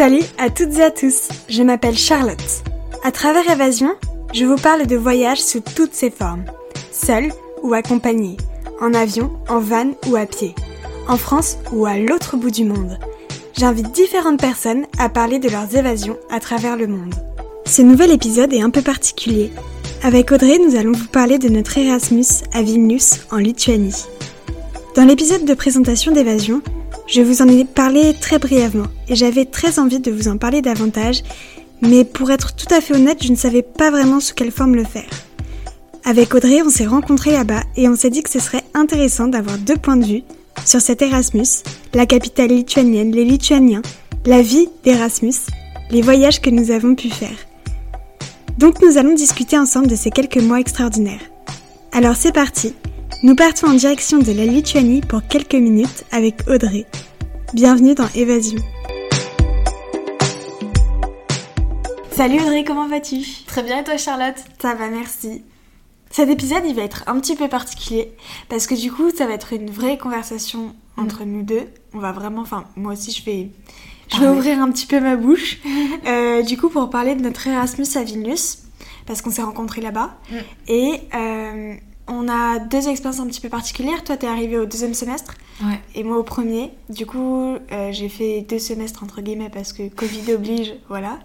Salut à toutes et à tous, je m'appelle Charlotte. À travers Évasion, je vous parle de voyages sous toutes ses formes, seul ou accompagné, en avion, en van ou à pied, en France ou à l'autre bout du monde. J'invite différentes personnes à parler de leurs évasions à travers le monde. Ce nouvel épisode est un peu particulier. Avec Audrey, nous allons vous parler de notre Erasmus à Vilnius, en Lituanie. Dans l'épisode de présentation d'évasion, je vous en ai parlé très brièvement et j'avais très envie de vous en parler davantage, mais pour être tout à fait honnête, je ne savais pas vraiment sous quelle forme le faire. Avec Audrey, on s'est rencontrés là-bas et on s'est dit que ce serait intéressant d'avoir deux points de vue sur cet Erasmus, la capitale lituanienne, les Lituaniens, la vie d'Erasmus, les voyages que nous avons pu faire. Donc nous allons discuter ensemble de ces quelques mois extraordinaires. Alors c'est parti, nous partons en direction de la Lituanie pour quelques minutes avec Audrey. Bienvenue dans Évasion. Salut Audrey, comment vas-tu? Très bien et toi Charlotte? Ça va, merci. Cet épisode, il va être un petit peu particulier parce que du coup, ça va être une vraie conversation entre nous deux. On va vraiment, enfin, moi aussi, je vais, je vais ouvrir un petit peu ma bouche. Euh, du coup, pour parler de notre Erasmus à Vilnius, parce qu'on s'est rencontrés là-bas. Mm. Et euh, on a deux expériences un petit peu particulières. Toi, t'es arrivé au deuxième semestre Ouais. et moi au premier. Du coup, euh, j'ai fait deux semestres entre guillemets parce que Covid oblige, voilà.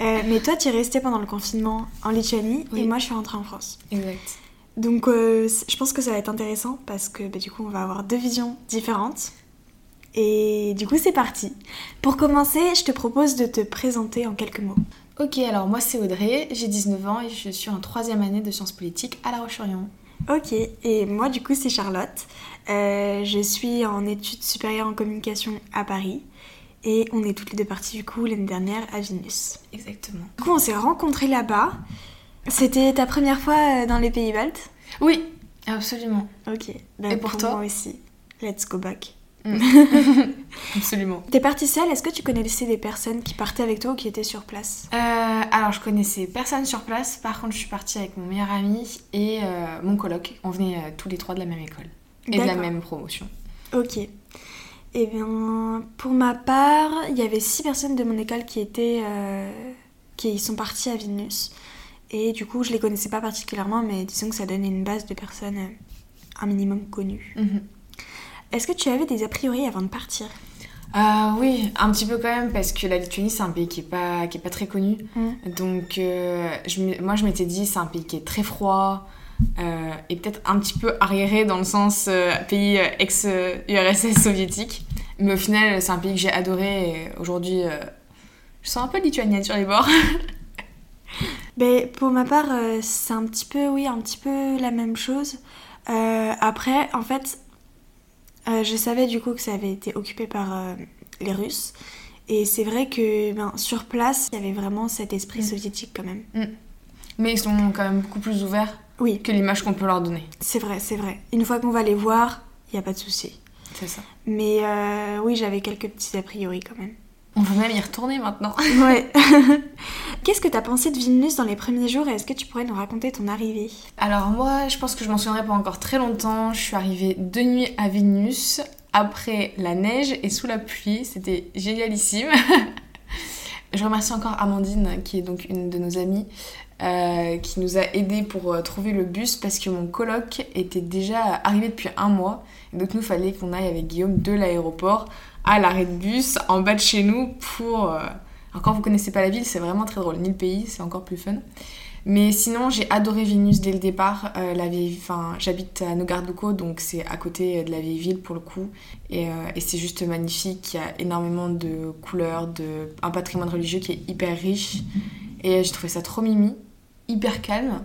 Euh, mais toi, tu es resté pendant le confinement en Lituanie Oui. et moi, je suis rentrée en France. Exact. Donc, euh, je pense que ça va être intéressant parce que bah, du coup, on va avoir deux visions différentes. Et du coup, c'est parti. Pour commencer, je te propose de te présenter en quelques mots. Ok, alors moi c'est Audrey, j'ai 19 ans et je suis en troisième année de sciences politiques à La Roche-sur-Yon. Ok, et moi du coup c'est Charlotte. Euh, je suis en études supérieures en communication à Paris et on est toutes les deux parties du coup l'année dernière à Vilnius. Exactement. Du coup on s'est rencontrés là-bas. C'était ta première fois euh, dans les pays baltes Oui, absolument. Ok. Bah, Et pour toi? moi aussi. Let's go back. Absolument. T'es partie seule, est-ce que tu connaissais des personnes qui partaient avec toi ou qui étaient sur place? Euh, alors je connaissais personne sur place, par contre je suis partie avec mon meilleur ami et euh, mon coloc. On venait euh, tous les trois de la même école et de la même promotion. Ok. Eh bien, pour ma part, il y avait six personnes de mon école qui étaient, qui sont parties à Vilnius. Et du coup, je les connaissais pas particulièrement, mais disons que ça donnait une base de personnes un minimum connues. Mhm. Est-ce que tu avais des a priori avant de partir? Euh, oui, un petit peu quand même, parce que la Lituanie, c'est un pays qui est pas, qui est pas très connu. Mm. Donc, euh, je moi, je m'étais dit, c'est un pays qui est très froid euh, et peut-être un petit peu arriéré dans le sens euh, pays ex-URSS soviétique. Mais au final, c'est un pays que j'ai adoré et aujourd'hui, je sens un peu lituanienne sur les bords. Ben, pour ma part, c'est un petit peu, oui, un petit peu la même chose. Après, en fait, euh, je savais du coup que ça avait été occupé par euh, les Russes. Et c'est vrai que ben, sur place, il y avait vraiment cet esprit Mm. soviétique quand même. Mais ils sont quand même beaucoup plus ouverts Oui, que l'image qu'on peut leur donner. c'est vrai, c'est vrai. Une fois qu'on va les voir, il n'y a pas de souci. C'est ça. Mais euh, oui, j'avais quelques petits a priori quand même. On va même y retourner maintenant. Ouais. Qu'est-ce que t'as pensé de Vilnius dans les premiers jours et est-ce que tu pourrais nous raconter ton arrivée? Alors moi, je pense que je m'en souviendrai pas encore très longtemps. Je suis arrivée deux nuits à Vilnius, après la neige et sous la pluie. C'était génialissime. je remercie encore Amandine, qui est donc une de nos amies, euh, qui nous a aidés pour euh, trouver le bus parce que mon coloc était déjà arrivé depuis un mois. Et donc nous, fallait qu'on aille avec Guillaume de l'aéroport à l'arrêt de bus en bas de chez nous pour... euh, quand vous connaissez pas la ville, c'est vraiment très drôle. Ni le pays, c'est encore plus fun. Mais sinon, j'ai adoré Vilnius dès le départ. Euh, la vieille, j'habite à Nogarduko, donc c'est à côté de la vieille ville pour le coup. Et, euh, et c'est juste magnifique. Il y a énormément de couleurs, de, un patrimoine religieux qui est hyper riche. Et j'ai trouvé ça trop mimi, hyper calme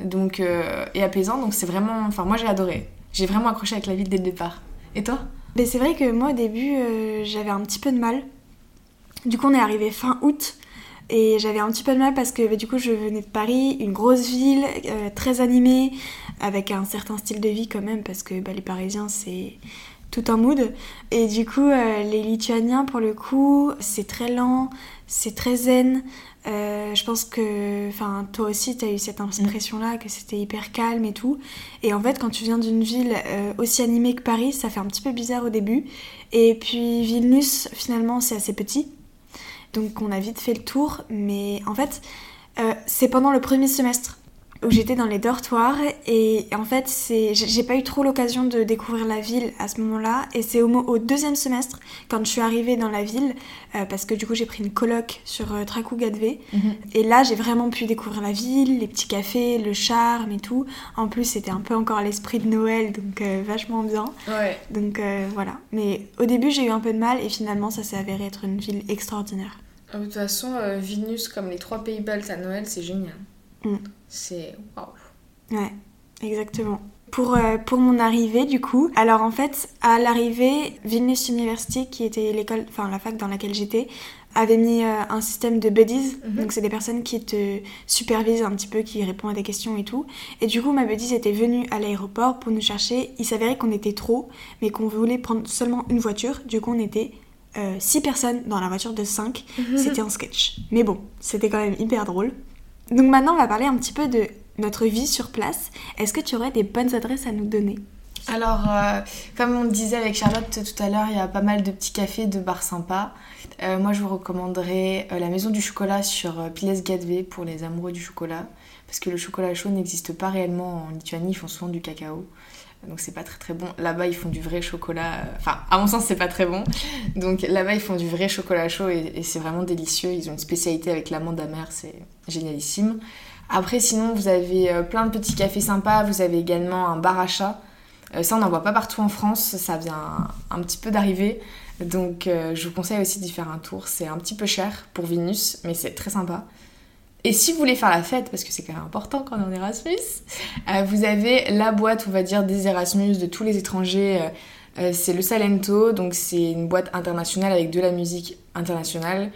donc, euh, et apaisant. Donc c'est vraiment... Enfin, moi j'ai adoré. J'ai vraiment accroché avec la ville dès le départ. Et toi? C'est vrai que moi au début euh, j'avais un petit peu de mal. Du coup on est arrivé fin août et j'avais un petit peu de mal parce que ben, du coup je venais de Paris, une grosse ville euh, très animée avec un certain style de vie quand même parce que ben, les Parisiens c'est tout un mood. Et du coup euh, les Lituaniens pour le coup c'est très lent, c'est très zen. Euh, je pense que, enfin, toi aussi, tu as eu cette impression-là que c'était hyper calme et tout. Et en fait, quand tu viens d'une ville euh, aussi animée que Paris, ça fait un petit peu bizarre au début. Et puis Vilnius, finalement, c'est assez petit. Donc on a vite fait le tour, mais en fait, c'est pendant le premier semestre où j'étais dans les dortoirs et en fait c'est j'ai pas eu trop l'occasion de découvrir la ville à ce moment-là et c'est au, au, deuxième semestre quand je suis arrivée dans la ville euh, parce que du coup j'ai pris une coloc sur euh, Tracou Gadvé Mhm. et là j'ai vraiment pu découvrir la ville, les petits cafés, le charme et tout. En plus c'était un peu encore l'esprit de Noël donc euh, vachement bien. Ouais. Donc euh, voilà. Mais au début j'ai eu un peu de mal et finalement ça s'est avéré être une ville extraordinaire. Ah, De toute façon, Vilnius, comme les trois pays baltes à Noël, c'est génial. Mm. C'est waouh. Ouais, exactement. Pour, euh, pour mon arrivée, du coup, alors en fait, à l'arrivée, Vilnius University, qui était l'école, enfin la fac dans laquelle j'étais, avait mis euh, un système de buddies. Mhm. Donc, c'est des personnes qui te supervisent un petit peu, qui répondent à des questions et tout. Et du coup, ma buddies était venue à l'aéroport pour nous chercher. Il s'avérait qu'on était trop, mais qu'on voulait prendre seulement une voiture. Du coup, on était euh, six personnes dans la voiture de 5. C'était un sketch. Mais bon, c'était quand même hyper drôle. Donc maintenant, on va parler un petit peu de notre vie sur place. Est-ce que tu aurais des bonnes adresses à nous donner? Alors, euh, comme on disait avec Charlotte tout à l'heure, il y a pas mal de petits cafés, de bars sympas. Euh, moi, je vous recommanderais euh, la Maison du Chocolat sur Piles Gadvé pour les amoureux du chocolat. Parce que le chocolat chaud n'existe pas réellement en Lituanie, ils font souvent du cacao. Donc c'est pas très très bon. Là-bas, ils font du vrai chocolat. euh, Enfin, à mon sens, c'est pas très bon. Donc là-bas, ils font du vrai chocolat chaud et, c'est vraiment délicieux. Ils ont une spécialité avec l'amande amère, c'est génialissime. Après, sinon, vous avez euh, plein de petits cafés sympas. Vous avez également un bar à chat. Euh, ça, on n'en voit pas partout en France. Ça vient un, petit peu d'arriver. Donc, je vous conseille aussi d'y faire un tour. C'est un petit peu cher pour Vinus, mais c'est très sympa. Et si vous voulez faire la fête, parce que c'est quand même important quand on est en Erasmus, euh, vous avez la boîte, on va dire, des Erasmus de tous les étrangers. euh, euh, c'est le Salento, donc c'est une boîte internationale avec de la musique internationale.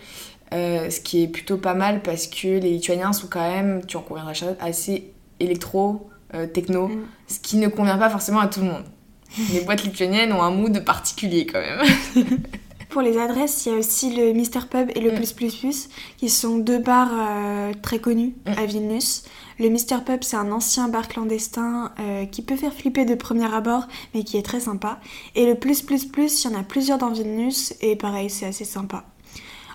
Euh, ce qui est plutôt pas mal parce que les Lituaniens sont quand même, tu en conviendras assez électro, techno, Mm. ce qui ne convient pas forcément à tout le monde. Les boîtes lituaniennes ont un mood particulier quand même. Pour les adresses, il y a aussi le Mister Pub et le Mm. Plus Plus Plus, qui sont deux bars euh, très connus Mm. à Vilnius. Le Mister Pub, c'est un ancien bar clandestin euh, qui peut faire flipper de premier abord, mais qui est très sympa. Et le Plus Plus Plus, il y en a plusieurs dans Vilnius, et pareil, c'est assez sympa.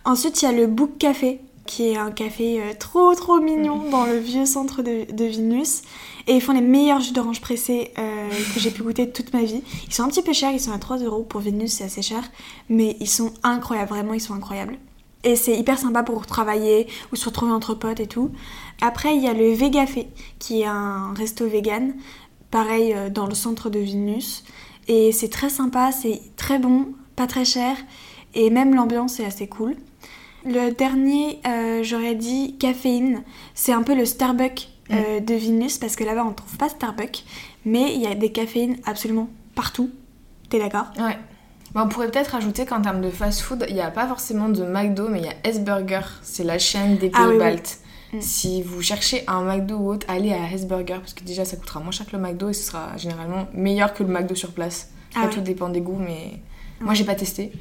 Ensuite, il y a le Book Café, qui est un café euh, trop trop mignon dans le vieux centre de, de Vilnius. Et ils font les meilleurs jus d'orange pressés euh, que j'ai pu goûter toute ma vie. Ils sont un petit peu chers, ils sont à 3 euros. Pour Vilnius, c'est assez cher. Mais ils sont incroyables, vraiment, ils sont incroyables. Et c'est hyper sympa pour travailler ou se retrouver entre potes et tout. Après, il y a le Vegafé, qui est un resto vegan, pareil euh, dans le centre de Vilnius. Et c'est très sympa, c'est très bon, pas très cher. Et même l'ambiance est assez cool. Le dernier, euh, j'aurais dit caféine. C'est un peu le Starbucks euh, de Vilnius parce que là-bas on trouve pas Starbucks, mais il y a des caféines absolument partout. T'es d'accord? Ouais. Bah, on pourrait peut-être ajouter qu'en termes de fast-food, il n'y a pas forcément de McDo, mais il y a S-Burger. C'est la chaîne des pays Ah oui, oui. baltes. Mm. Si vous cherchez un McDo ou autre, allez à S-Burger, parce que déjà ça coûtera moins cher que le McDo et ce sera généralement meilleur que le McDo sur place. Ah ouais. tout dépend des goûts, mais moi j'ai pas testé.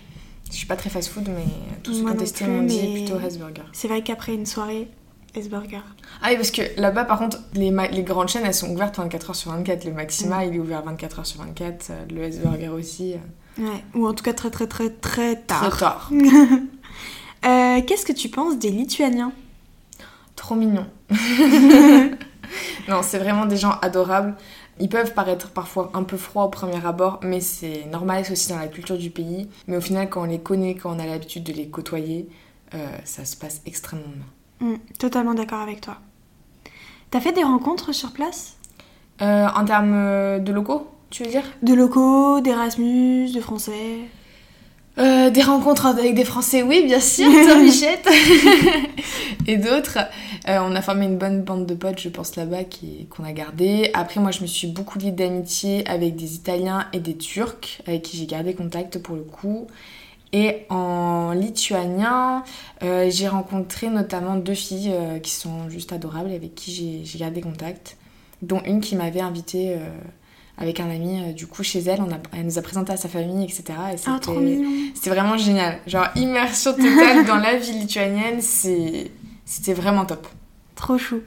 Je suis pas très fast-food, mais ont non testé plus, m'ont dit plutôt S-Burger. C'est vrai qu'après une soirée, S-Burger. Ah oui, parce que là-bas, par contre, les, grandes chaînes, elles sont ouvertes 24h sur 24. Le Maxima, il est ouvert 24h sur 24. euh, Le S-Burger aussi. euh, Ouais, ou en tout cas très très très très tard. Très tard. Euh, Qu'est-ce que tu penses des Lituaniens? Trop mignon. non, c'est vraiment des gens adorables. Ils peuvent paraître parfois un peu froids au premier abord, mais c'est normal, c'est aussi dans la culture du pays. Mais au final, quand on les connaît, quand on a l'habitude de les côtoyer, euh, ça se passe extrêmement bien. Hmm, Totalement d'accord avec toi. T'as fait des rencontres sur place? Euh, en termes euh, de locaux, tu veux dire? De locaux, d'Erasmus, de Français? Euh, des rencontres avec des Français, oui, bien sûr, toi, Michette. et d'autres. Euh, on a formé une bonne bande de potes, je pense, là-bas, qui- qu'on a gardé. Après, moi, je me suis beaucoup liée d'amitié avec des Italiens et des Turcs, avec qui j'ai gardé contact pour le coup. Et en lituanien, euh, j'ai rencontré notamment deux filles qui sont juste adorables, avec qui j'ai- gardé contact. Dont une qui m'avait invitée avec un ami, euh, du coup, chez elle. On a, elle nous a présenté à sa famille, etc. Et Ah, c'était- c'était vraiment génial. Genre, immersion totale dans la vie lituanienne, c'est... c'était vraiment top. Trop chou.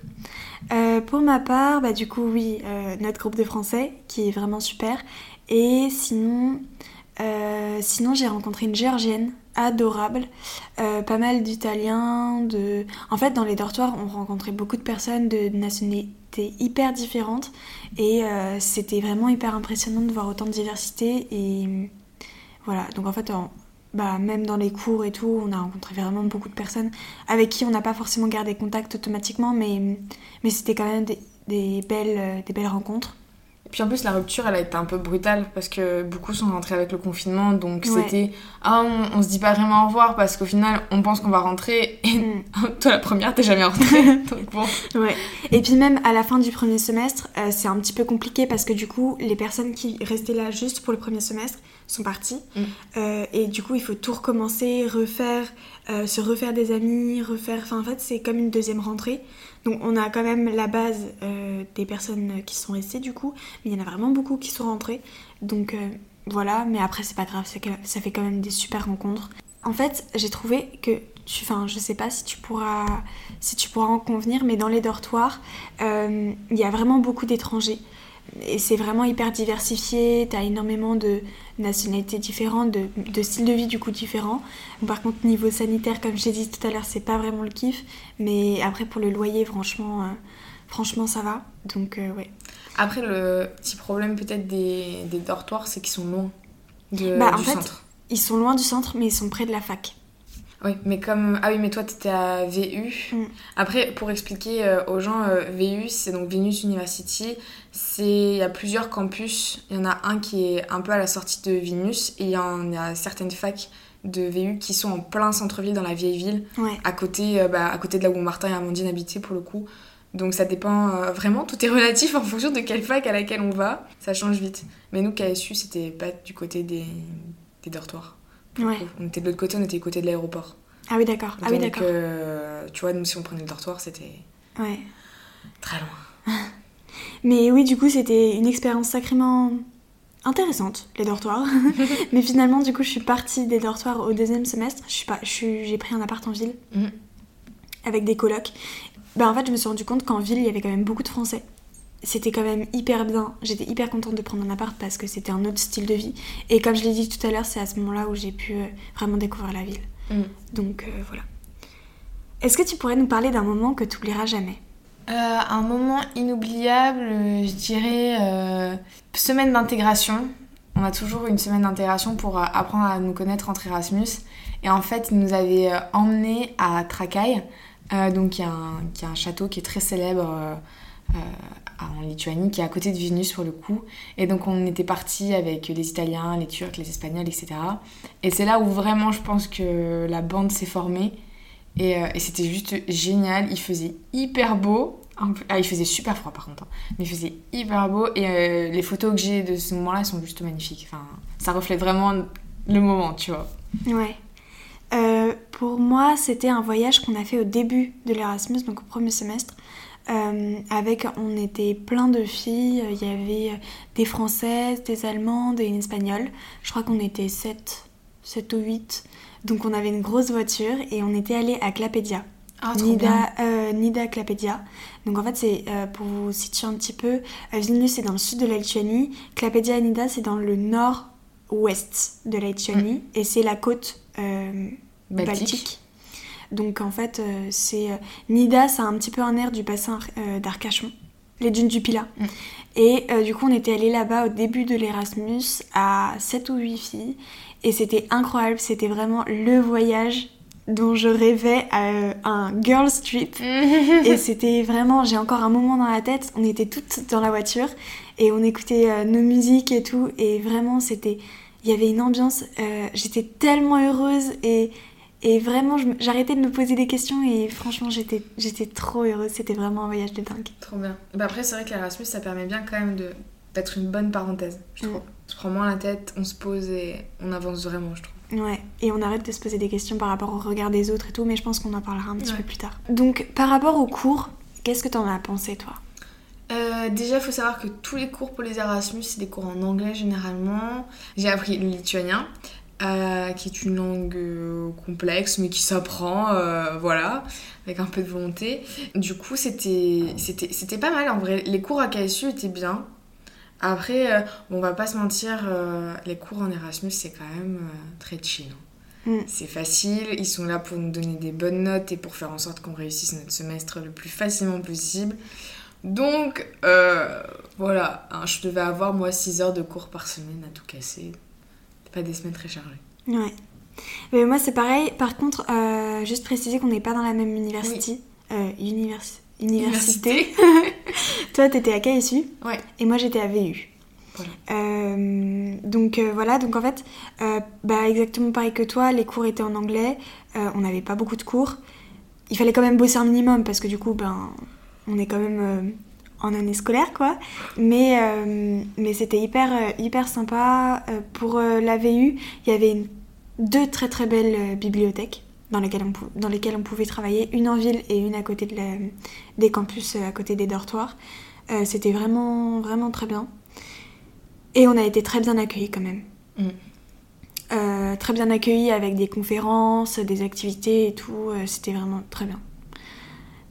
Euh, pour ma part, bah du coup oui, euh, notre groupe de français qui est vraiment super. Et sinon, euh, sinon j'ai rencontré une géorgienne adorables. Euh, pas mal d'Italiens, de... En fait, dans les dortoirs, on rencontrait beaucoup de personnes de nationalités hyper différentes. Et euh, c'était vraiment hyper impressionnant de voir autant de diversité. Et voilà, donc en fait, bah, même dans les cours et tout, on a rencontré vraiment beaucoup de personnes avec qui on n'a pas forcément gardé contact automatiquement, mais, c'était quand même des, des belles rencontres. Puis en plus, la rupture, elle a été un peu brutale parce que beaucoup sont rentrés avec le confinement. Donc c'était, ah, on, se dit pas vraiment au revoir parce qu'au final, on pense qu'on va rentrer. Et mm. toi, la première, t'es jamais rentrée. donc bon. Ouais. Et puis même à la fin du premier semestre, euh, c'est un petit peu compliqué parce que du coup, les personnes qui restaient là juste pour le premier semestre sont parties. Mm. Euh, et du coup, il faut tout recommencer, refaire, euh, se refaire des amis, refaire. Enfin, en fait, c'est comme une deuxième rentrée. Donc on a quand même la base euh, des personnes qui sont restées du coup, mais il y en a vraiment beaucoup qui sont rentrées. Donc euh, voilà, mais après c'est pas grave, ça fait quand même des super rencontres. En fait, j'ai trouvé que, enfin je sais pas si tu pourras, si tu pourras en convenir, mais dans les dortoirs, euh, il y a vraiment beaucoup d'étrangers et c'est vraiment hyper diversifié, t'as énormément de nationalités différentes, de, styles de vie du coup différents. Par contre, niveau sanitaire, comme j'ai dit tout à l'heure, c'est pas vraiment le kiff, mais après pour le loyer, franchement, euh, franchement ça va. Donc euh, ouais. Après, le petit problème peut-être des, dortoirs, c'est qu'ils sont loin de, bah, en fait, Ils sont loin du centre, mais ils sont près de la fac. Oui, mais comme. Ah oui, mais toi, t'étais à VU. Mm. Après, pour expliquer euh, aux gens, euh, VU, c'est donc Venus University. Il y a plusieurs campus. Il y en a un qui est un peu à la sortie de Venus. Et il y, en a certaines facs de VU qui sont en plein centre-ville, dans la vieille ville. À, côté, euh, bah, à côté de là où Martin et Amandine habitaient, pour le coup. Donc ça dépend vraiment, tout est relatif en fonction de quelle fac à laquelle on va. Ça change vite. Mais nous, KSU, c'était pas du côté des, des dortoirs. On était de l'autre côté, on était du côté de l'aéroport. Ah oui, d'accord. Ah oui, d'accord. Euh, tu vois, nous, si on prenait le dortoir, c'était. Ouais. Très loin. Mais oui, du coup, c'était une expérience sacrément intéressante, les dortoirs. Mais finalement, du coup, je suis partie des dortoirs au deuxième semestre. Je suis pas, j'ai pris un appart en ville mm. avec des colocs. Ben, en fait, je me suis rendu compte qu'en ville, il y avait quand même beaucoup de Français c'était quand même hyper bien. J'étais hyper contente de prendre un appart parce que c'était un autre style de vie. Et comme je l'ai dit tout à l'heure, c'est à ce moment-là où j'ai pu euh, vraiment découvrir la ville. Mm. Donc euh, voilà. Est-ce que tu pourrais nous parler d'un moment que tu oublieras jamais? Euh, Un moment inoubliable, je dirais semaine d'intégration. On a toujours une semaine d'intégration pour apprendre à nous connaître entre Erasmus. Et en fait, ils nous avaient emmenés à Trakai, donc qui est, un, château qui est très célèbre en Lituanie, qui est à côté de Vilnius pour le coup. Et donc on était parti avec les Italiens, les Turcs, les Espagnols, etc. Et c'est là où vraiment je pense que la bande s'est formée. Et, euh, c'était juste génial. Il faisait hyper beau. Ah, il faisait super froid par contre. Hein. Mais il faisait hyper beau. Et euh, les photos que j'ai de ce moment-là sont juste magnifiques. Enfin, ça reflète vraiment le moment, tu vois. Ouais. Euh, pour moi, c'était un voyage qu'on a fait au début de l'Erasmus, donc au premier semestre. Euh, avec, on était plein de filles, il y avait des françaises, des allemandes et une espagnole. Je crois qu'on était 7, 7 ou 8. Donc on avait une grosse voiture et on était allé à Clapedia. Ah, Nida, euh, Nida Clapedia. Donc en fait, c'est euh, pour vous situer un petit peu, Vilnius c'est dans le sud de la Lituanie, Clapedia et Nida c'est dans le nord-ouest de la Lituanie mm. et c'est la côte Baltique. Donc en fait, euh, c'est euh, Nida, ça a un petit peu un air du bassin euh, d'Arcachon, les dunes du Pilat. Mm. Et du coup, on était allé là-bas au début de l'Erasmus à 7 ou 8 filles. Et c'était incroyable, c'était vraiment le voyage dont je rêvais à un girls trip. et c'était vraiment, j'ai encore un moment dans la tête, on était toutes dans la voiture et on écoutait nos musiques et tout. Et vraiment, c'était, il y avait une ambiance, j'étais tellement heureuse et et vraiment, j'arrêtais de me poser des questions et franchement, j'étais, j'étais trop heureuse. C'était vraiment un voyage de dingue. Trop bien. Bah après, c'est vrai que l'Erasmus, ça permet bien quand même de, d'être une bonne parenthèse, je trouve. On se prend moins la tête, on se pose et on avance vraiment, je trouve. Ouais, et on arrête de se poser des questions par rapport au regard des autres et tout, mais je pense qu'on en parlera un petit peu plus tard. Donc, par rapport aux cours, qu'est-ce que t'en as pensé, toi? Euh, déjà, il faut savoir que tous les cours pour les Erasmus, c'est des cours en anglais généralement. J'ai appris le lituanien. Euh, qui est une langue euh, complexe mais qui s'apprend, euh, voilà, avec un peu de volonté. Du coup, c'était pas mal en vrai. Les cours à KSU étaient bien. Après, on va pas se mentir, les cours en Erasmus, c'est quand même très chill. Mm. C'est facile, ils sont là pour nous donner des bonnes notes et pour faire en sorte qu'on réussisse notre semestre le plus facilement possible. Donc, voilà, hein, je devais avoir moi 6 heures de cours par semaine à tout casser. Pas des semaines très chargées. Ouais. Mais moi, c'est pareil. Par contre, euh, juste préciser qu'on n'est pas dans la même université. Euh, univers- université. Toi, t'étais à KSU Ouais. et moi, j'étais à VU. Voilà. Euh, donc euh, voilà, donc en fait, euh, bah, exactement pareil que toi, les cours étaient en anglais, on n'avait pas beaucoup de cours. Il fallait quand même bosser un minimum parce que du coup, ben, on est quand même en année scolaire, quoi. Mais, euh, mais c'était hyper, euh, hyper sympa. Euh, pour euh, la VU, il y avait une- deux très très belles bibliothèques dans lesquelles, on pou- dans lesquelles on pouvait travailler, une en ville et une à côté de la- des campus, à côté des dortoirs. Euh, c'était vraiment, vraiment très bien. Et on a été très bien accueillis quand même. Mm. Euh, très bien accueillis avec des conférences, des activités et tout. C'était vraiment très bien.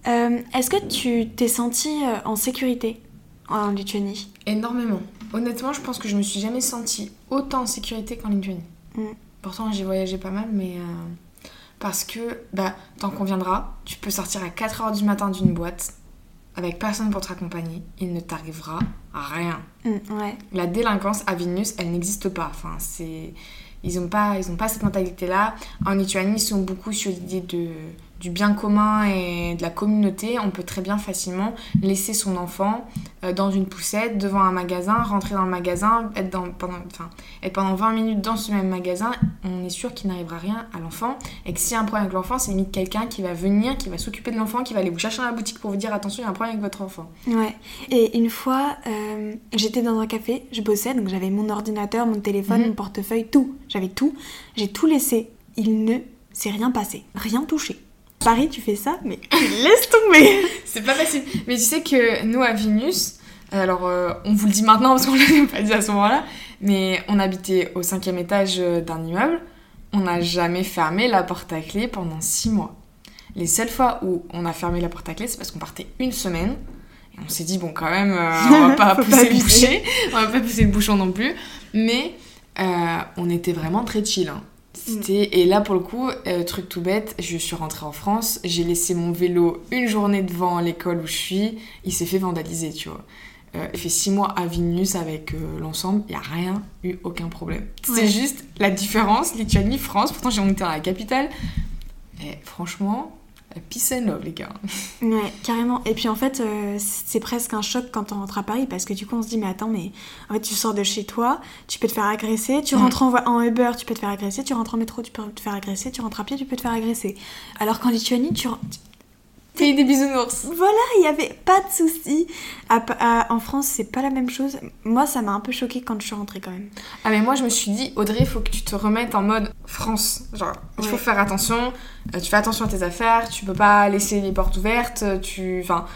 Euh, Est-ce que tu t'es senti euh, en sécurité en Lituanie? Énormément. Honnêtement, je pense que je me suis jamais sentie autant en sécurité qu'en Lituanie. Mm. Pourtant, j'ai voyagé pas mal, mais. euh, parce que, bah, t'en conviendras, tu peux sortir à 4h du matin d'une boîte avec personne pour te raccompagner. Il ne t'arrivera rien. Mm, Ouais. La délinquance à Vilnius, elle n'existe pas. Enfin, c'est. Ils n'ont pas, ils ont pas cette mentalité-là. En Lituanie, ils sont beaucoup sur l'idée de, du bien commun et de la communauté. On peut très bien facilement laisser son enfant euh, dans une poussette devant un magasin, rentrer dans le magasin, être, dans, pendant, enfin, être pendant 20 minutes dans ce même magasin. On est sûr qu'il n'arrivera rien à l'enfant. Et que s'il y a un problème avec l'enfant, c'est limite quelqu'un qui va venir, qui va s'occuper de l'enfant, qui va aller vous chercher dans la boutique pour vous dire attention, il y a un problème avec votre enfant. Ouais. Et une fois, euh, j'étais dans un café, je bossais, donc j'avais mon ordinateur, mon téléphone, Mhm. mon portefeuille, tout. J'avais tout. J'ai tout laissé. Il ne s'est rien passé. Rien touché. Paris, tu fais ça, mais tu laisses tomber. C'est pas facile. Mais tu sais que nous, à Vilnius, alors euh, on vous le dit maintenant parce qu'on ne l'avait pas dit à ce moment-là, mais on habitait au cinquième étage euh, d'un immeuble. On n'a jamais fermé la porte à clé pendant six mois. Les seules fois où on a fermé la porte à clé, c'est parce qu'on partait une semaine. Et on s'est dit, bon, quand même, euh, on va pas pousser pas le boucher. On va pas pousser le bouchon non plus. Mais euh, on était vraiment très chill. hein. C'était... Et là, pour le coup, euh, truc tout bête, je suis rentrée en France, j'ai laissé mon vélo une journée devant l'école où je suis, il s'est fait vandaliser, tu vois. Euh, il fait six mois à Vilnius avec euh, l'ensemble, il n'y a rien eu, aucun problème. Ouais. C'est juste la différence, Lituanie, France, pourtant j'ai monté dans la capitale. Et franchement, peace and love, les gars. Ouais, carrément. Et puis en fait, euh, c'est presque un choc quand on rentre à Paris parce que du coup, on se dit, mais attends, mais en fait, tu sors de chez toi, tu peux te faire agresser, tu rentres en, en Uber, tu peux te faire agresser, tu rentres en métro, tu peux te faire agresser, tu rentres à pied, tu peux te faire agresser. Alors qu'en Lituanie, tu, ren- Pays des bisounours. Voilà, il n'y avait pas de souci. En France, c'est pas la même chose. Moi, ça m'a un peu choqué quand je suis rentrée quand même. Ah mais moi je me suis dit Audrey il faut que tu te remettes en mode France genre il faut faire attention euh, tu fais attention à tes affaires tu peux pas laisser les portes ouvertes euh, tu enfin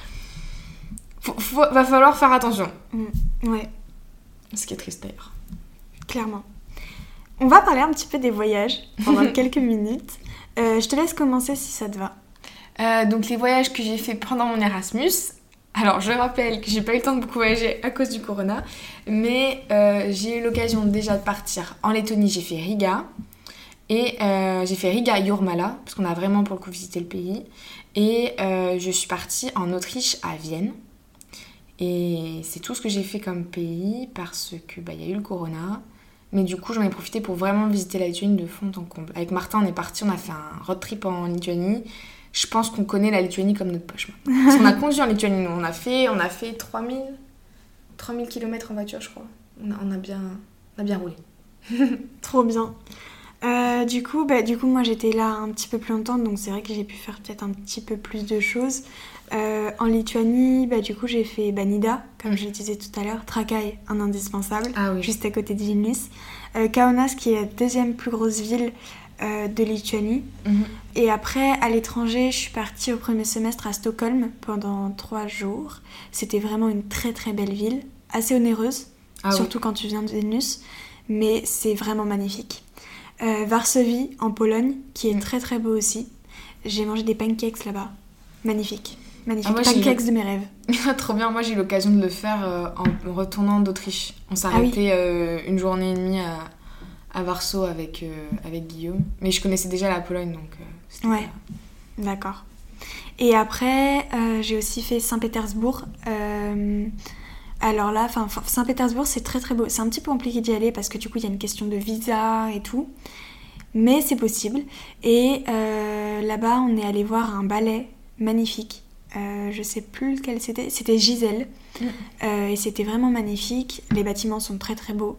faut- faut- va falloir faire attention Ouais, ce qui est triste d'ailleurs clairement. On va parler un petit peu des voyages pendant quelques minutes. Euh, je te laisse commencer si ça te va. Euh, donc les voyages que j'ai fait pendant mon Erasmus. Alors je rappelle que j'ai pas eu le temps de beaucoup voyager à cause du corona mais euh, j'ai eu l'occasion déjà de partir en Lettonie. J'ai fait Riga et euh, j'ai fait Riga Jurmala parce qu'on a vraiment pour le coup visité le pays. Et je suis partie en Autriche à Vienne. Et c'est tout ce que j'ai fait comme pays parce que bah y a eu le corona. Mais du coup j'en ai profité pour vraiment visiter la Lituanie de fond en comble. Avec Martin on est parti on a fait un road trip en Lituanie je pense qu'on connaît la Lituanie comme notre poche. Parce qu'on a conduit en Lituanie, nous. On a fait, on a fait 3000, 3000 km en voiture, je crois. On a, on a bien, on a bien roulé. Trop bien. Euh, du coup, bah, du coup, moi j'étais là un petit peu plus longtemps, donc c'est vrai que j'ai pu faire peut-être un petit peu plus de choses. Euh, en Lituanie, bah, du coup, j'ai fait Banida, comme je le disais tout à l'heure, Trakai, un indispensable, Ah oui. juste à côté de Vilnius. Euh, Kaunas, qui est la deuxième plus grosse ville euh, de Lituanie. Mhm. Et après, à l'étranger, je suis partie au premier semestre à Stockholm pendant trois jours. C'était vraiment une très très belle ville, assez onéreuse, Ah oui. surtout quand tu viens de Vilnius, mais c'est vraiment magnifique. Euh, Varsovie, en Pologne, qui est Mm. très très beau aussi. J'ai mangé des pancakes là-bas. Magnifique. Magnifique. Ah, moi, pancakes de mes rêves. Trop bien. Moi, j'ai eu l'occasion de le faire euh, en retournant d'Autriche. On s'est Ah oui. arrêté une journée et demie à, à Varsovie avec, avec Guillaume. Mais je connaissais déjà la Pologne, donc c'était Ouais. D'accord. Et après, euh, j'ai aussi fait Saint-Pétersbourg. Euh, alors là, Saint-Pétersbourg, c'est très très beau. C'est un petit peu compliqué d'y aller parce que du coup, il y a une question de visa et tout. Mais c'est possible. Et euh, là-bas, on est allé voir un ballet magnifique. Euh, je sais plus lequel c'était. C'était Gisèle. Mm. Euh, et c'était vraiment magnifique. Les bâtiments sont très très beaux.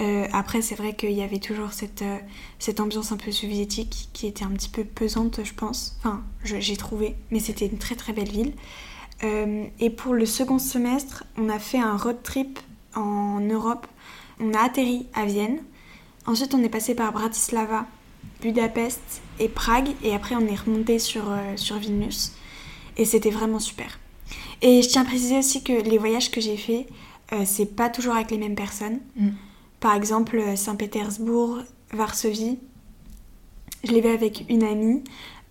Euh, après, c'est vrai qu'il y avait toujours cette, euh, cette ambiance un peu soviétique qui était un petit peu pesante, je pense. Enfin, j'ai trouvé. Mais c'était une très très belle ville. Euh, et pour le second semestre, on a fait un road trip en Europe. On a atterri à Vienne. Ensuite, on est passé par Bratislava, Budapest et Prague. Et après, on est remonté sur, sur Vilnius. Et c'était vraiment super. Et je tiens à préciser aussi que les voyages que j'ai faits, euh, c'est pas toujours avec les mêmes personnes. Mm. Par exemple, euh, Saint-Pétersbourg, Varsovie, je l'ai fait avec une amie.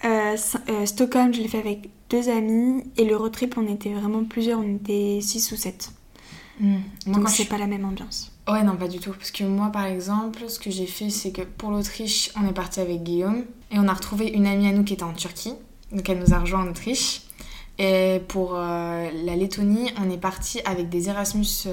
Euh, euh, Stockholm, je l'ai fait avec deux amis. Et le road trip, on était vraiment plusieurs, on était six ou sept. Mm. Moi, Donc je c'est suis- pas la même ambiance. Ouais, non, pas du tout. Parce que moi, par exemple, ce que j'ai fait, c'est que pour l'Autriche, on est parti avec Guillaume et on a retrouvé une amie à nous qui était en Turquie. Donc elle nous a rejoint en Autriche. Et pour euh, la Lettonie, on est parti avec des Erasmus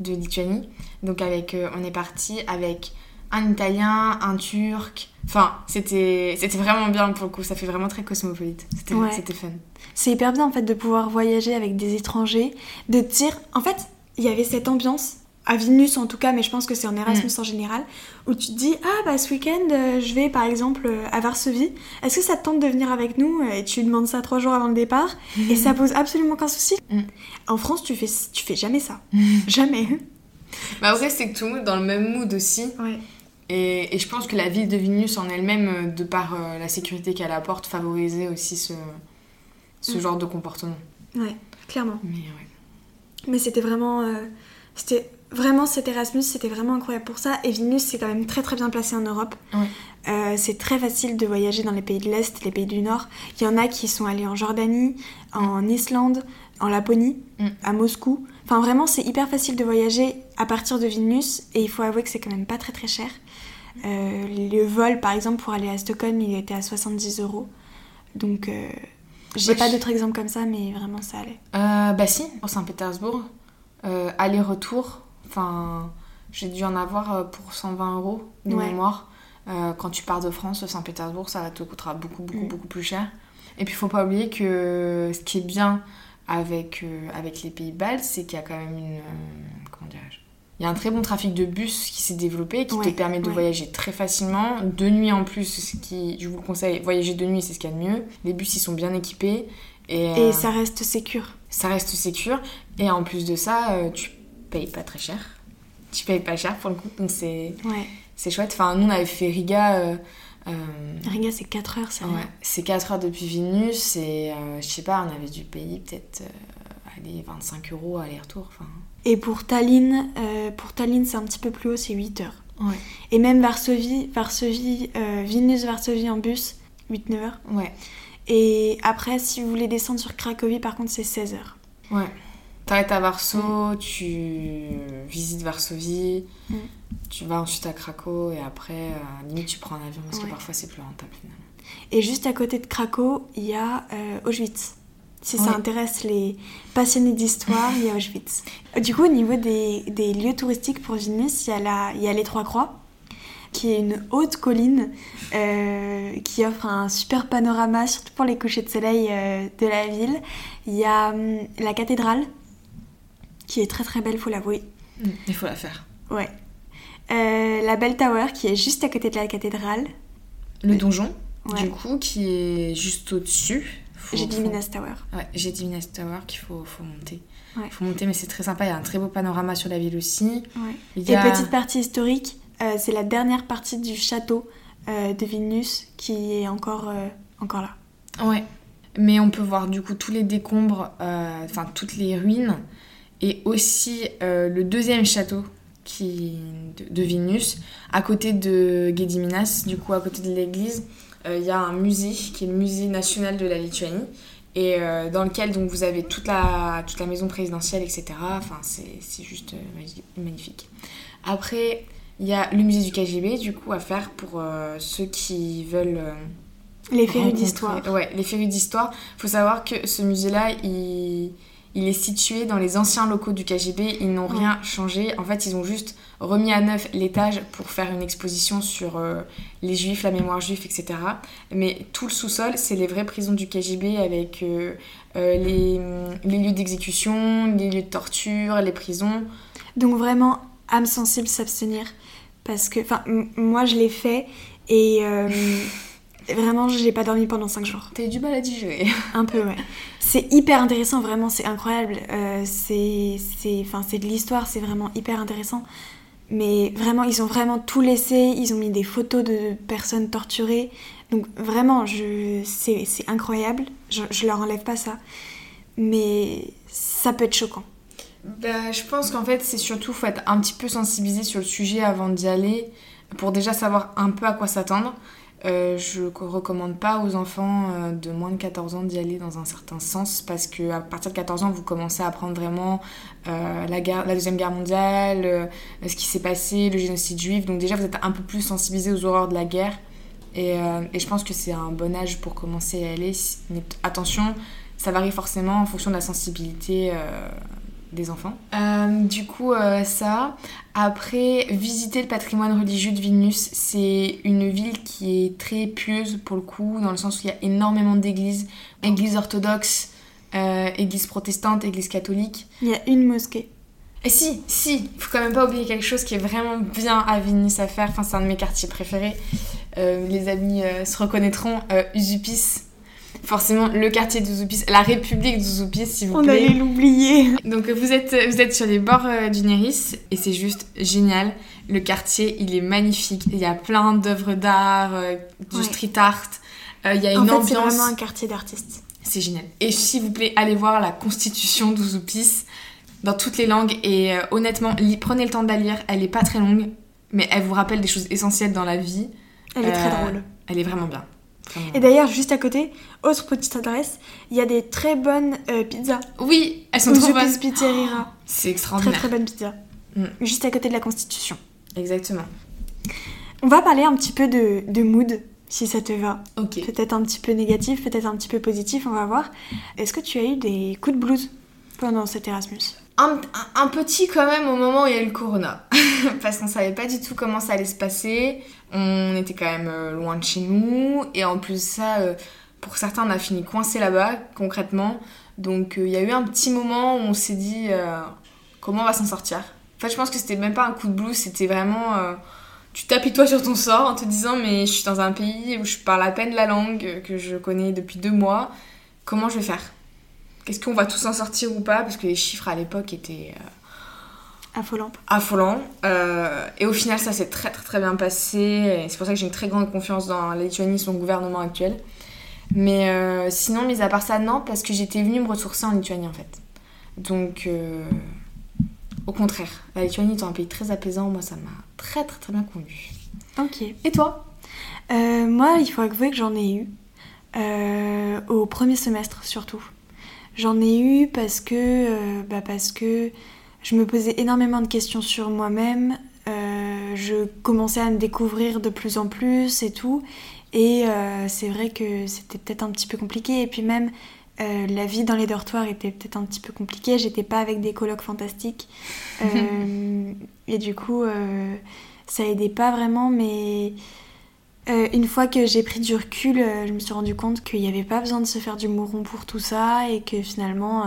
de Lituanie. Donc avec, euh, on est parti avec un Italien, un Turc. Enfin, c'était c'était vraiment bien pour le coup. Ça fait vraiment très cosmopolite. C'était Ouais. fun. C'est hyper bien en fait de pouvoir voyager avec des étrangers, de te dire. En fait, il y avait cette ambiance, à Vilnius en tout cas, mais je pense que c'est en Erasmus en général, où tu te dis Ah bah ce week-end, euh, je vais par exemple euh, à Varsovie, est-ce que ça te tente de venir avec nous Et tu lui demandes ça trois jours avant le départ, et ça pose absolument aucun souci. Mm. En France, tu fais, tu fais jamais ça. jamais. Bah après, c'est que tout le monde est dans le même mood aussi. Ouais. Et, et je pense que la ville de Vilnius en elle-même, euh, de par euh, la sécurité qu'elle apporte, favorisait aussi ce, ce Mm. genre de comportement. Ouais, clairement. Mais ouais. Mais c'était vraiment. euh, c'était vraiment cet Erasmus, c'était vraiment incroyable pour ça. Et Vilnius, c'est quand même très très bien placé en Europe. Ouais. Euh, c'est très facile de voyager dans les pays de l'Est, les pays du Nord. Il y en a qui sont allés en Jordanie, en Islande, en Laponie, Mm. à Moscou. Enfin, vraiment, c'est hyper facile de voyager à partir de Vilnius. Et il faut avouer que c'est quand même pas très très cher. Euh, le vol, par exemple, pour aller à Stockholm, il était à 70 euros. Donc, euh, j'ai pas d'autres exemples comme ça, mais vraiment, ça allait. Euh, bah si, pour Saint-Pétersbourg, aller-retour, enfin, j'ai dû en avoir euh, pour 120 euros de Ouais. mémoire. Euh, quand tu pars de France, Saint-Pétersbourg, ça te coûtera beaucoup, beaucoup, Mm. beaucoup plus cher. Et puis, il faut pas oublier que ce qui est bien avec, euh, avec les pays baltes, c'est qu'il y a quand même une... euh, comment dirais-je il y a un très bon trafic de bus qui s'est développé, qui te permet de ouais. voyager très facilement. De nuit en plus, ce qui, je vous le conseille, voyager de nuit, c'est ce qu'il y a de mieux. Les bus, ils sont bien équipés. Et, Et euh, ça reste sécure. ça reste sécure. Et en plus de ça, euh, tu payes pas très cher. Tu payes pas cher pour le coup, donc c'est Ouais. chouette. Enfin, nous, on avait fait Riga. euh, euh, Riga, c'est 4 heures, c'est ouais, c'est 4 heures depuis Vilnius et euh, je sais pas, on avait dû payer peut-être euh, allez, 25 euros aller-retour. Enfin, Et pour Tallinn, pour Tallinn, c'est un petit peu plus haut, c'est 8 heures. ouais. Et même Varsovie, Varsovie, Vilnius-Varsovie en bus, 8-9 heures. Ouais, Et après, si vous voulez descendre sur Cracovie, par contre, c'est 16 heures. ouais. T'arrêtes à Varsovie, tu visites Varsovie, Mm. tu vas ensuite à Craco et après, euh, limite, tu prends un avion parce Ouais. que parfois c'est plus rentable finalement. Et juste à côté de Cracow, il y a euh, Auschwitz. Si ça intéresse les passionnés d'histoire, il y a Auschwitz. Du coup, au niveau des, des lieux touristiques pour Vilnius, il y a, la, il y a les Trois Croix, qui est une haute colline euh, qui offre un super panorama, surtout pour les couchers de soleil euh, de la ville. Il y a hum, la cathédrale, qui est très très belle, faut l'avouer. Il faut la faire. Ouais. Euh, la Bell Tower, qui est juste à côté de la cathédrale. Le donjon, Ouais. du coup, qui est juste au-dessus. J'ai dit faut- Minas Tower. Ouais, j'ai dit Minas Tower qu'il faut, faut monter. Ouais. faut monter, mais c'est très sympa. Il y a un très beau panorama sur la ville aussi. Ouais. Il y Et a... petite partie historique, euh, c'est la dernière partie du château euh, de Vilnius qui est encore, euh, encore là. Ouais. Mais on peut voir du coup tous les décombres, enfin toutes les ruines, et aussi euh, le deuxième château qui, de, de Vilnius, à côté de Gediminas, du coup à côté de l'église, euh, il y a un musée qui est le musée national de la Lituanie, et euh, dans lequel donc vous avez toute la, toute la maison présidentielle, etc. Enfin c'est juste magnifique. Après, Il y a le musée du KGB, du coup, à faire pour ceux qui veulent. Les férus d'histoire. Ouais, les férus d'histoire. Il faut savoir que ce musée-là, il... il est situé dans les anciens locaux du KGB. Ils n'ont rien changé. En fait, ils ont juste remis à neuf l'étage pour faire une exposition sur euh, les juifs, la mémoire juive, etc. Mais tout le sous-sol, c'est les vraies prisons du KGB avec euh, euh, les, les lieux d'exécution, les lieux de torture, les prisons. Donc vraiment, âme sensible, s'abstenir. Parce que, enfin, moi je l'ai fait et vraiment, j'ai pas dormi pendant 5 jours. T'as eu du mal à digérer. Un peu, ouais. C'est hyper intéressant, vraiment, c'est incroyable. Euh, c'est, de l'histoire, c'est vraiment hyper intéressant. Mais vraiment, ils ont vraiment tout laissé. Ils ont mis des photos de personnes torturées. Donc vraiment, c'est incroyable. Je, je leur enlève pas ça. Mais ça peut être choquant. Bah, je pense qu'en fait, c'est surtout faut être un petit peu sensibilisé sur le sujet avant d'y aller pour déjà savoir un peu à quoi s'attendre. Euh, je recommande pas aux enfants euh, de moins de 14 ans d'y aller dans un certain sens parce que à partir de 14 ans, vous commencez à apprendre vraiment euh, la, guerre, la Deuxième Guerre mondiale, euh, ce qui s'est passé, le génocide juif. Donc déjà, vous êtes un peu plus sensibilisé aux horreurs de la guerre. Et, je pense que c'est un bon âge pour commencer à y aller. Attention, ça varie forcément en fonction de la sensibilité des enfants. Euh, du coup, euh, ça. Après, visiter le patrimoine religieux de Vilnius, c'est une ville qui est très pieuse pour le coup, dans le sens où il y a énormément d'églises, églises orthodoxes, euh, églises protestantes, églises catholiques. Il y a une mosquée. Et si, si, il faut quand même pas oublier quelque chose qui est vraiment bien à Vilnius à faire. Enfin, c'est un de mes quartiers préférés. Euh, les amis euh, se reconnaîtront. Euh, Usupis. Forcément, le quartier d'Usupis, la République d'Usupis, s'il vous On plaît. allait l'oublier. Donc vous êtes, vous êtes sur les bords euh, du Néris et c'est juste génial. Le quartier, il est magnifique. Il y a plein d'œuvres d'art, euh, du Ouais. street art. Euh, il y a En une fait, c'est ambiance. vraiment un quartier d'artistes. C'est génial. Et s'il vous plaît, allez voir la constitution d'Ouzoupis dans toutes les langues. Et honnêtement, prenez le temps de la lire. Elle est pas très longue, mais elle vous rappelle des choses essentielles dans la vie. Elle est très drôle. Elle est vraiment bien. Et d'ailleurs, juste à côté, autre petite adresse, il y a des très bonnes euh, pizzas. Oui, elles sont trop bonnes. Pizzeria. C'est Très extraordinaire. très bonne pizza. Mm. Juste à côté de la Constitution. Exactement. On va parler un petit peu de, de mood, si ça te va. Ok. Peut-être un petit peu négatif, peut-être un petit peu positif, on va voir. Est-ce que tu as eu des coups de blues pendant cet Erasmus? Un petit quand même au moment où il y a eu le corona. Parce qu'on savait pas du tout comment ça allait se passer. On était quand même euh, loin de chez nous. Et en plus ça, euh, pour certains, on a fini coincé là-bas, concrètement. Donc euh, il y a eu un petit moment où on s'est dit comment on va s'en sortir? En fait, je pense que c'était même pas un coup de blues, c'était vraiment. tu tapis toi sur ton sort en te disant mais je suis dans un pays où je parle à peine la langue que je connais depuis deux mois. Comment je vais faire? Est-ce qu'on va tous en sortir ou pas? Parce que les chiffres à l'époque étaient Affolant. affolants. Euh, et au final, ça s'est très très très bien passé. C'est pour ça que j'ai une très grande confiance dans la Lituanie, son gouvernement actuel. Mais euh, sinon, mis à part ça, non, parce que j'étais venue me ressourcer en Lituanie en fait. Donc, euh, au contraire, la Lituanie étant un pays très apaisant, moi ça m'a très très très bien convenu. Ok. Et toi? Euh, moi, il faut avouer que j'en ai eu. Euh, au premier semestre surtout. J'en ai eu parce que, euh, bah parce que je me posais énormément de questions sur moi-même. Euh, je commençais à me découvrir de plus en plus et tout. Et euh, c'est vrai que c'était peut-être un petit peu compliqué. Et puis même, euh, la vie dans les dortoirs était peut-être un petit peu compliquée. J'étais pas avec des colocs fantastiques. Et du coup, ça aidait pas vraiment. Mais une fois que j'ai pris du recul, je me suis rendu compte qu'il n'y avait pas besoin de se faire du mouron pour tout ça. Et que finalement,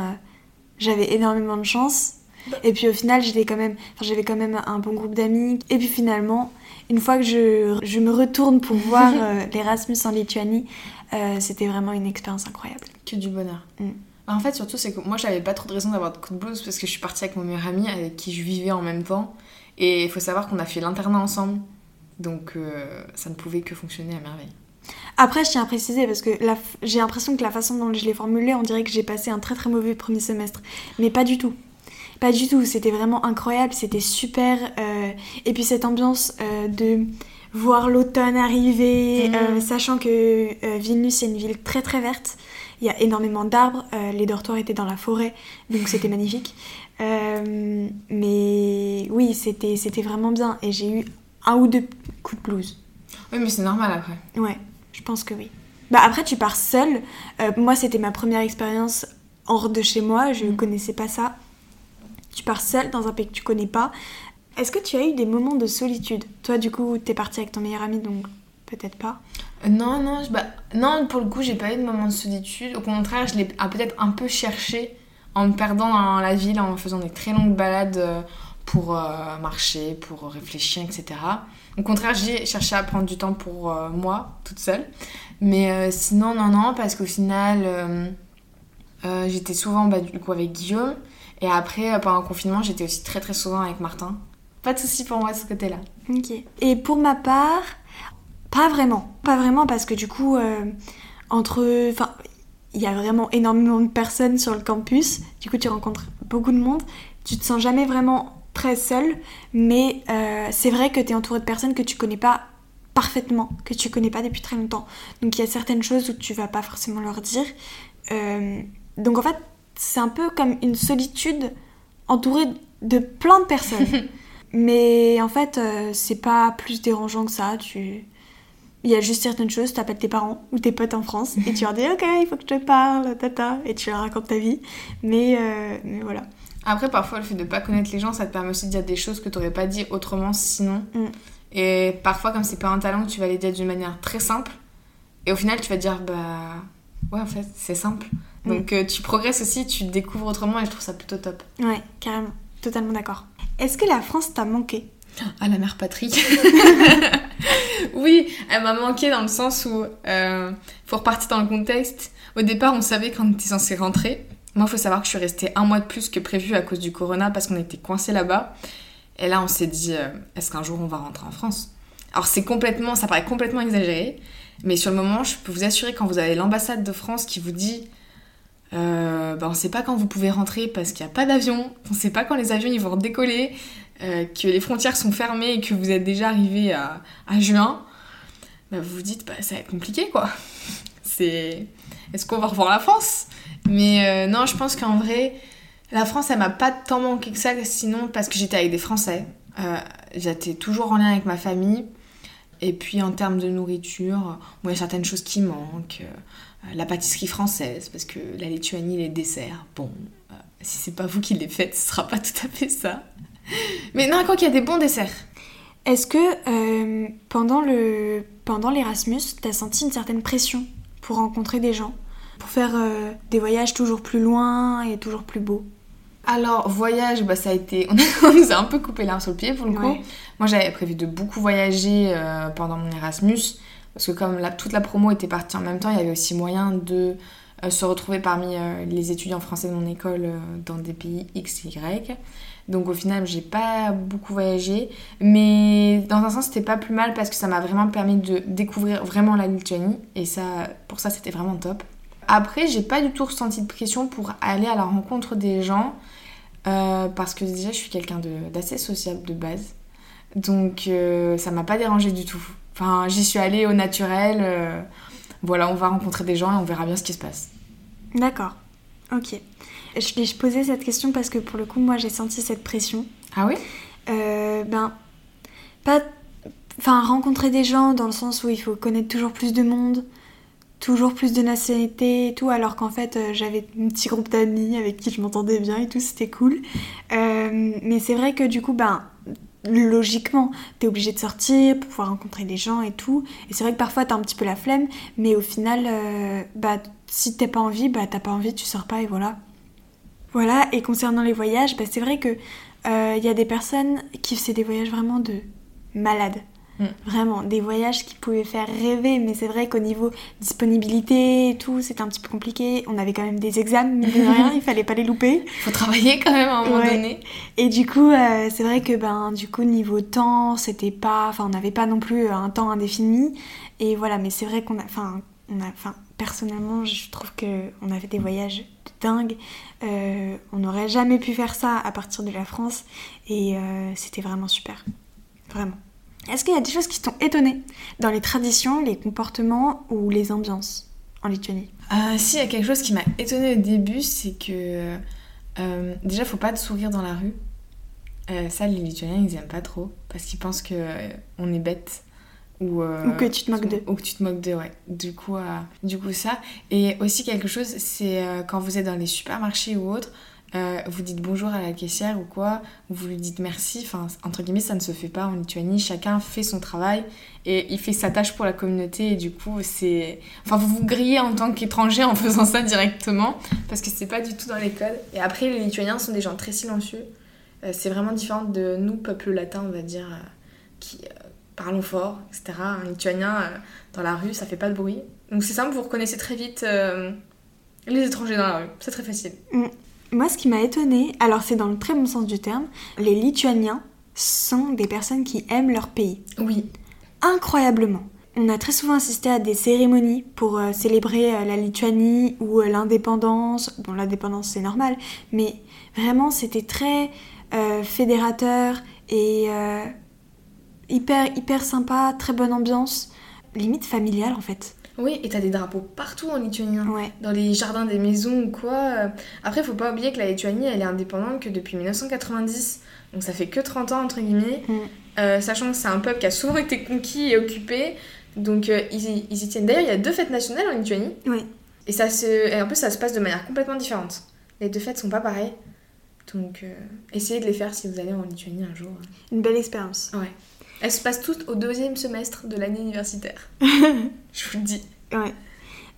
j'avais énormément de chance. Et puis au final, j'étais quand même, enfin, j'avais quand même un bon groupe d'amis. Et puis finalement, une fois que je, je me retourne pour voir euh, l'Erasmus en Lituanie, euh, c'était vraiment une expérience incroyable. Que du bonheur. Mm. En fait, surtout, c'est que moi, j'avais pas trop de raison d'avoir de coup de blues parce que je suis partie avec mon meilleur ami avec qui je vivais en même temps. Et il faut savoir qu'on a fait l'internat ensemble. Donc, euh, ça ne pouvait que fonctionner à merveille. Après, je tiens à préciser parce que la f- j'ai l'impression que la façon dont je l'ai formulé, on dirait que j'ai passé un très très mauvais premier semestre. Mais pas du tout. Pas du tout. C'était vraiment incroyable, c'était super. euh, Et puis cette ambiance euh, de voir l'automne arriver, Mhm. euh, sachant que Vilnius est une ville très très verte. Il y a énormément d'arbres, les dortoirs étaient dans la forêt, donc c'était magnifique. Mais oui, c'était c'était vraiment bien et j'ai eu un ou deux coups de blues. Oui, mais c'est normal après. Ouais, je pense que oui. Bah après, tu pars seule. Moi, c'était ma première expérience hors de chez moi. Je ne Mm. connaissais pas ça. Tu pars seule dans un pays que tu connais pas. Est-ce que tu as eu des moments de solitude? Toi, du coup, t'es partie avec ton meilleur ami, donc peut-être pas. Non, non, bah, non, pour le coup, j'ai pas eu de moment de solitude. Au contraire, je l'ai ah, peut-être un peu cherché en me perdant dans la ville, en faisant des très longues balades euh, pour euh, marcher, pour réfléchir, etc. Au contraire, j'ai cherché à prendre du temps pour euh, moi, toute seule. Mais sinon, non, non, parce qu'au final, j'étais souvent bah, du coup avec Guillaume. Et après, euh, pendant le confinement, j'étais aussi très très souvent avec Martin. Pas de soucis pour moi de ce côté-là. Ok. Et pour ma part, pas vraiment. Pas vraiment parce que du coup, euh, entre. Enfin, il y a vraiment énormément de personnes sur le campus. Du coup, tu rencontres beaucoup de monde. Tu te sens jamais vraiment très seule. Mais euh, c'est vrai que tu es entouré de personnes que tu connais pas parfaitement, que tu connais pas depuis très longtemps. Donc il y a certaines choses où tu vas pas forcément leur dire. Donc en fait, c'est un peu comme une solitude entourée de plein de personnes. Mais en fait, euh, c'est pas plus dérangeant que ça. Tu... Il y a juste certaines choses, tu appelles tes parents ou tes potes en France et tu leur dis Ok, il faut que je te parle, tata, et tu leur racontes ta vie. Mais, euh, mais voilà. Après, parfois, le fait de pas connaître les gens, ça te permet aussi de dire des choses que tu n'aurais pas dit autrement sinon. Mm. Et parfois, comme c'est pas un talent, tu vas les dire d'une manière très simple. Et au final, tu vas dire, bah ouais, en fait, c'est simple. Donc, euh, tu progresses aussi, tu découvres autrement et je trouve ça plutôt top. Ouais, carrément. Totalement d'accord. Est-ce que la France t'a manqué? Ah, la mère patrie Oui, elle m'a manqué dans le sens où, euh, faut repartir dans le contexte. Au départ, on savait quand on était censé rentrer. Moi, il faut savoir que je suis restée un mois de plus que prévu à cause du corona parce qu'on était coincés là-bas. Et là, on s'est dit, euh, est-ce qu'un jour on va rentrer en France? Alors, c'est complètement, ça paraît complètement exagéré, mais sur le moment, je peux vous assurer quand vous avez l'ambassade de France qui vous dit, euh, bah, on sait pas quand vous pouvez rentrer parce qu'il n'y a pas d'avion, on sait pas quand les avions vont redécoller, euh, que les frontières sont fermées et que vous êtes déjà arrivé à, juin, bah, vous vous dites, bah, ça va être compliqué quoi. Est-ce qu'on va revoir la France? Mais euh, non, je pense qu'en vrai, la France, elle m'a pas tant manqué que ça, sinon parce que j'étais avec des Français. Euh, j'étais toujours en lien avec ma famille. Et puis en termes de nourriture, il y a certaines choses qui manquent. Euh, la pâtisserie française, parce que la Lituanie, les desserts, bon, euh, si c'est pas vous qui les faites, ce sera pas tout à fait ça. Mais non, quoi qu'il y a des bons desserts. Est-ce que euh, pendant le pendant l'Erasmus, t'as senti une certaine pression pour rencontrer des gens, pour faire euh, des voyages toujours plus loin et toujours plus beaux? Alors, voyage, bah, ça a été. On, nous a un peu coupé l'arme sur le pied pour le coup. Ouais. Moi, j'avais prévu de beaucoup voyager pendant mon Erasmus. Parce que, comme toute la promo était partie en même temps, il y avait aussi moyen de euh, se retrouver parmi euh, les étudiants français de mon école euh, dans des pays X, Y. Donc, au final, j'ai pas beaucoup voyagé. Mais dans un sens, c'était pas plus mal parce que ça m'a vraiment permis de découvrir vraiment la Lituanie. Et ça, pour ça, c'était vraiment top. Après, j'ai pas du tout ressenti de pression pour aller à la rencontre des gens. parce que déjà, je suis quelqu'un d'assez sociable de base. Donc, ça m'a pas dérangé du tout. Enfin, j'y suis allée au naturel. euh, voilà, on va rencontrer des gens et on verra bien ce qui se passe. D'accord. Ok. Je, je posais cette question parce que pour le coup, moi, j'ai senti cette pression. Ah oui? Euh, ben, pas. Enfin, rencontrer des gens dans le sens où il faut connaître toujours plus de monde, toujours plus de nationalités et tout, alors qu'en fait, euh, j'avais un petit groupe d'amis avec qui je m'entendais bien et tout, c'était cool. Euh, mais c'est vrai que du coup, ben. Logiquement, t'es obligé de sortir pour pouvoir rencontrer des gens et tout. Et c'est vrai que parfois t'as un petit peu la flemme, mais au final, euh, bah, si t'as pas envie, bah t'as pas envie, tu sors pas et voilà. Voilà, et concernant les voyages, bah, c'est vrai que euh, il y a des personnes qui faisaient des voyages vraiment de malades. Mm. Vraiment, des voyages qui pouvaient faire rêver, mais c'est vrai qu'au niveau disponibilité et tout, c'était un petit peu compliqué. On avait quand même des examens, mais de rien, il fallait pas les louper. Faut travailler quand même à un moment Ouais. donné. Et du coup, euh, c'est vrai que ben du coup niveau temps, c'était pas, enfin on n'avait pas non plus un temps indéfini. Et voilà, mais c'est vrai qu'on a, enfin on a, enfin personnellement, je trouve que on a fait des voyages de dingue. Euh, on n'aurait jamais pu faire ça à partir de la France, et euh, c'était vraiment super, vraiment. Est-ce qu'il y a des choses qui t'ont étonné dans les traditions, les comportements ou les ambiances en Lituanie? Euh, si, il y a quelque chose qui m'a étonnée au début, c'est que euh, déjà, faut pas te sourire dans la rue. Euh, ça, les Lituaniens, ils aiment pas trop. parce qu'ils pensent que on est bête. Ou, ou, que tu te moques d'eux. Ou que tu te moques d'eux, ouais. Du coup, du coup, ça. Et aussi quelque chose, c'est quand vous êtes dans les supermarchés ou autres, euh, vous dites bonjour à la caissière ou quoi, vous lui dites merci, enfin, entre guillemets, ça ne se fait pas en Lituanie, chacun fait son travail et il fait sa tâche pour la communauté et du coup, c'est... Enfin, vous vous grillez en tant qu'étranger en faisant ça directement parce que c'est pas du tout dans les codes. Et après, les Lituaniens sont des gens très silencieux. Euh, c'est vraiment différent de nous, peuple latin, on va dire, euh, qui parlons fort, etc. Un Lituanien, dans la rue, ça fait pas de bruit. Donc c'est simple, vous reconnaissez très vite les étrangers dans la rue. C'est très facile. Mm. Moi, ce qui m'a étonnée, alors c'est dans le très bon sens du terme, les Lituaniens sont des personnes qui aiment leur pays. Oui. Incroyablement. On a très souvent assisté à des cérémonies pour euh, célébrer euh, la Lituanie ou euh, l'indépendance. Bon, l'indépendance c'est normal, mais vraiment c'était très fédérateur et hyper hyper sympa, très bonne ambiance, limite familiale en fait. Oui, et t'as des drapeaux partout en Lituanie. Hein. Ouais. Dans les jardins des maisons ou quoi. Après, faut pas oublier que la Lituanie, elle est indépendante que depuis 1990. Donc ça fait que 30 ans, entre guillemets. Mm. Euh, sachant que c'est un peuple qui a souvent été conquis et occupé. Donc euh, ils, y tiennent. D'ailleurs, il y a deux fêtes nationales en Lituanie. Oui. Et, ça se... et en plus, ça se passe de manière complètement différente. Les deux fêtes sont pas pareilles. Donc euh, essayez de les faire si vous allez en Lituanie un jour. Une belle expérience. Ouais. Elles se passent toutes au deuxième semestre de l'année universitaire. Je vous le dis. Ouais.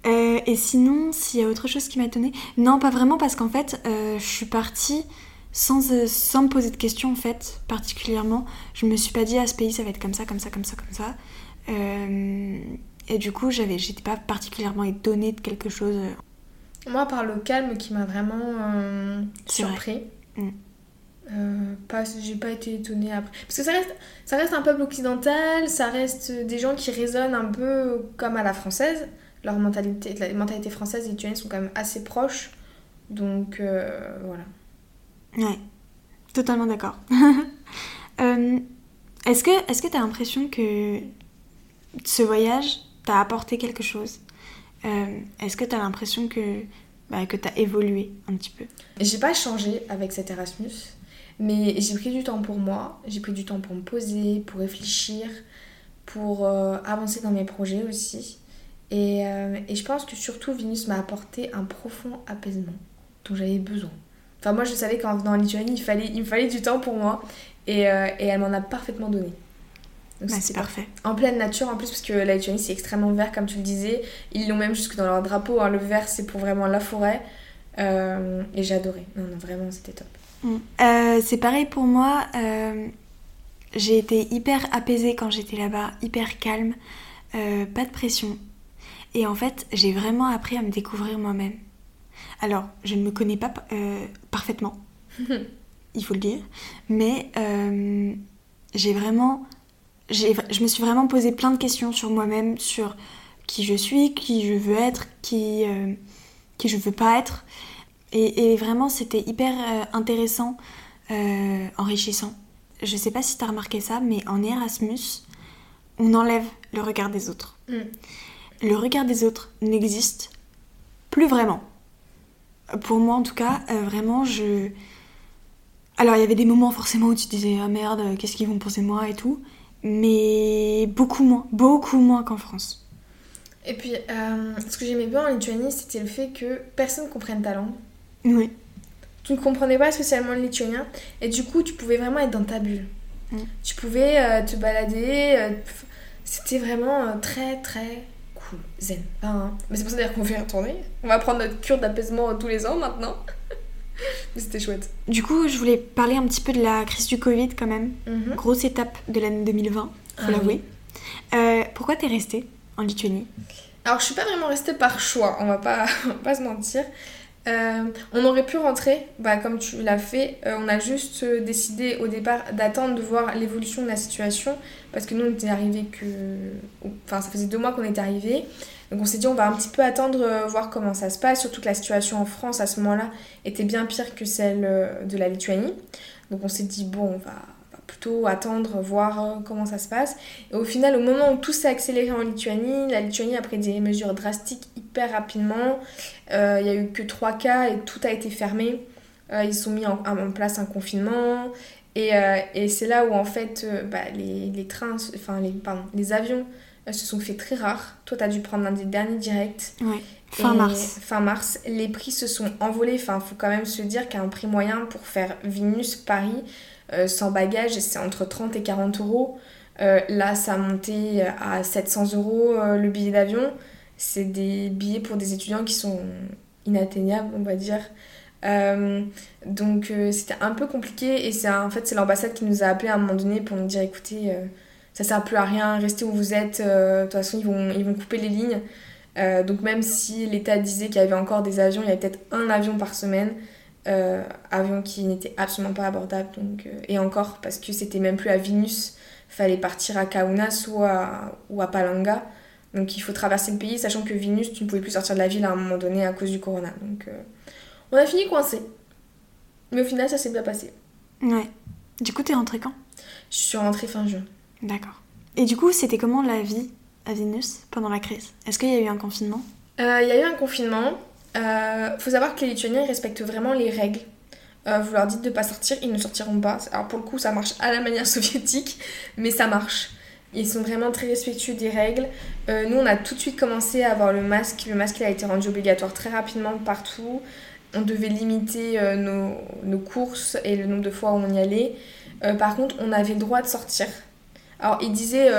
Euh, et sinon, s'il y a autre chose qui m'a étonnée, non, pas vraiment, parce qu'en fait, euh, je suis partie sans, euh, sans me poser de questions, en fait, particulièrement. Je me suis pas dit, à ah, ce pays, ça va être comme ça, comme ça, comme ça, comme ça. et du coup, j'avais, j'étais pas particulièrement étonnée de quelque chose. Moi, par le calme qui m'a vraiment surpris. Mm. Euh, pas, j'ai pas été étonnée après. Parce que ça reste, ça reste un peuple occidental, ça reste des gens qui raisonnent un peu comme à la française. Leur mentalité, la mentalité française et lituanienne sont quand même assez proches. Donc euh, voilà. Ouais, totalement d'accord. euh, est-ce que est-ce que t'as l'impression que ce voyage t'a apporté quelque chose? Est-ce que t'as l'impression que bah, que t'as évolué un petit peu? J'ai pas changé avec cet Erasmus. Mais j'ai pris du temps pour moi, j'ai pris du temps pour me poser, pour réfléchir, pour euh, avancer dans mes projets aussi. Et, euh, et, je pense que surtout Vinus m'a apporté un profond apaisement dont j'avais besoin. Enfin moi je savais qu'en venant en Lituanie il, fallait, il me fallait du temps pour moi et, euh, et elle m'en a parfaitement donné. Donc bah, c'est parfait. En pleine nature en plus parce que la Lituanie c'est extrêmement vert comme tu le disais. Ils l'ont même jusque dans leur drapeau. Hein. Le vert c'est pour vraiment la forêt. et j'ai adoré. Non, non, vraiment c'était top. Mm. Euh, c'est pareil pour moi. Euh, j'ai été hyper apaisée quand j'étais là-bas, hyper calme, euh, pas de pression. Et en fait, j'ai vraiment appris à me découvrir moi-même. Alors, je ne me connais pas parfaitement, il faut le dire, mais j'ai vraiment, je me suis vraiment posé plein de questions sur moi-même, sur qui je suis, qui je veux être, qui, qui je veux pas être. Et, vraiment, c'était hyper euh, intéressant, euh, enrichissant. Je sais pas si tu as remarqué ça, mais en Erasmus, on enlève le regard des autres. Mm. Le regard des autres n'existe plus vraiment. Pour moi, en tout cas, euh, vraiment, je. Alors, il y avait des moments forcément où tu disais Ah merde, qu'est-ce qu'ils vont penser de moi et tout. Mais beaucoup moins, beaucoup moins qu'en France. Et puis, ce que j'aimais bien en Lituanie, c'était le fait que personne ne comprenne ta langue. Oui. Tu ne comprenais pas spécialement le lituanien et du coup tu pouvais vraiment être dans ta bulle. Mm. Tu pouvais euh, te balader. Euh, c'était vraiment euh, très très cool, zen. Hein. Mais c'est pour ça d'ailleurs qu'on fait retourner. On va prendre notre cure d'apaisement tous les ans maintenant. Mais c'était chouette. Du coup, je voulais parler un petit peu de la crise du Covid quand même. Mhm. Grosse étape de l'année 2020, faut ah l'avouer. pourquoi t'es restée en Lituanie? Alors, je suis pas vraiment restée par choix, on va pas, on va pas se mentir. Euh, on aurait pu rentrer, bah, comme tu l'as fait. Euh, on a juste euh, décidé au départ d'attendre de voir l'évolution de la situation parce que nous on était arrivés que. Enfin, ça faisait deux mois qu'on était arrivés. Donc on s'est dit on va un petit peu attendre, voir comment ça se passe. Surtout que la situation en France à ce moment-là était bien pire que celle de la Lituanie. Donc on s'est dit bon, on va plutôt attendre, voir euh, comment ça se passe. Et au final, au moment où tout s'est accéléré en Lituanie, la Lituanie a pris des mesures drastiques hyper rapidement. Euh, il n'y a eu que trois cas et tout a été fermé. Euh, ils ont mis en, place un confinement. Et, euh, et c'est là où en fait euh, bah, les, les, trains, enfin les, pardon, les avions euh, se sont fait très rares. Toi, tu as dû prendre un des derniers directs. Ouais. Fin mars. Fin mars. Les prix se sont envolés. Enfin, faut quand même se dire qu'un prix moyen pour faire Vilnius-Paris euh, sans bagage, c'est entre 30 et 40 euros. Euh, là, ça a monté à 700 euros euh, le billet d'avion. C'est des billets pour des étudiants qui sont inatteignables, on va dire. Donc c'était un peu compliqué et c'est en fait c'est l'ambassade qui nous a appelé à un moment donné pour nous dire écoutez ça sert plus à rien restez où vous êtes de toute façon ils vont ils vont couper les lignes donc même si l'État disait qu'il y avait encore des avions il y avait peut-être un avion par semaine euh, avion qui n'était absolument pas abordable donc euh, et encore parce que c'était même plus à Vilnius fallait partir à Kaunas ou à, ou à Palanga donc il faut traverser le pays sachant que Vilnius tu ne pouvais plus sortir de la ville à un moment donné à cause du corona donc euh, on a fini coincé. Mais au final, ça s'est bien passé. Ouais. Du coup, t'es rentrée quand? Je suis rentrée fin juin. D'accord. Et du coup, c'était comment la vie à Vilnius pendant la crise? Est-ce qu'il y a eu un confinement? Euh, Il y a eu un confinement. Euh, faut savoir que les Lituaniens respectent vraiment les règles. Euh, vous leur dites de pas sortir, ils ne sortiront pas. Alors pour le coup, ça marche à la manière soviétique, mais ça marche. Ils sont vraiment très respectueux des règles. Euh, nous, on a tout de suite commencé à avoir le masque. Le masque il a été rendu obligatoire très rapidement partout. On devait limiter euh, nos, nos courses et le nombre de fois où on y allait. Par contre, on avait le droit de sortir. Alors, ils disaient,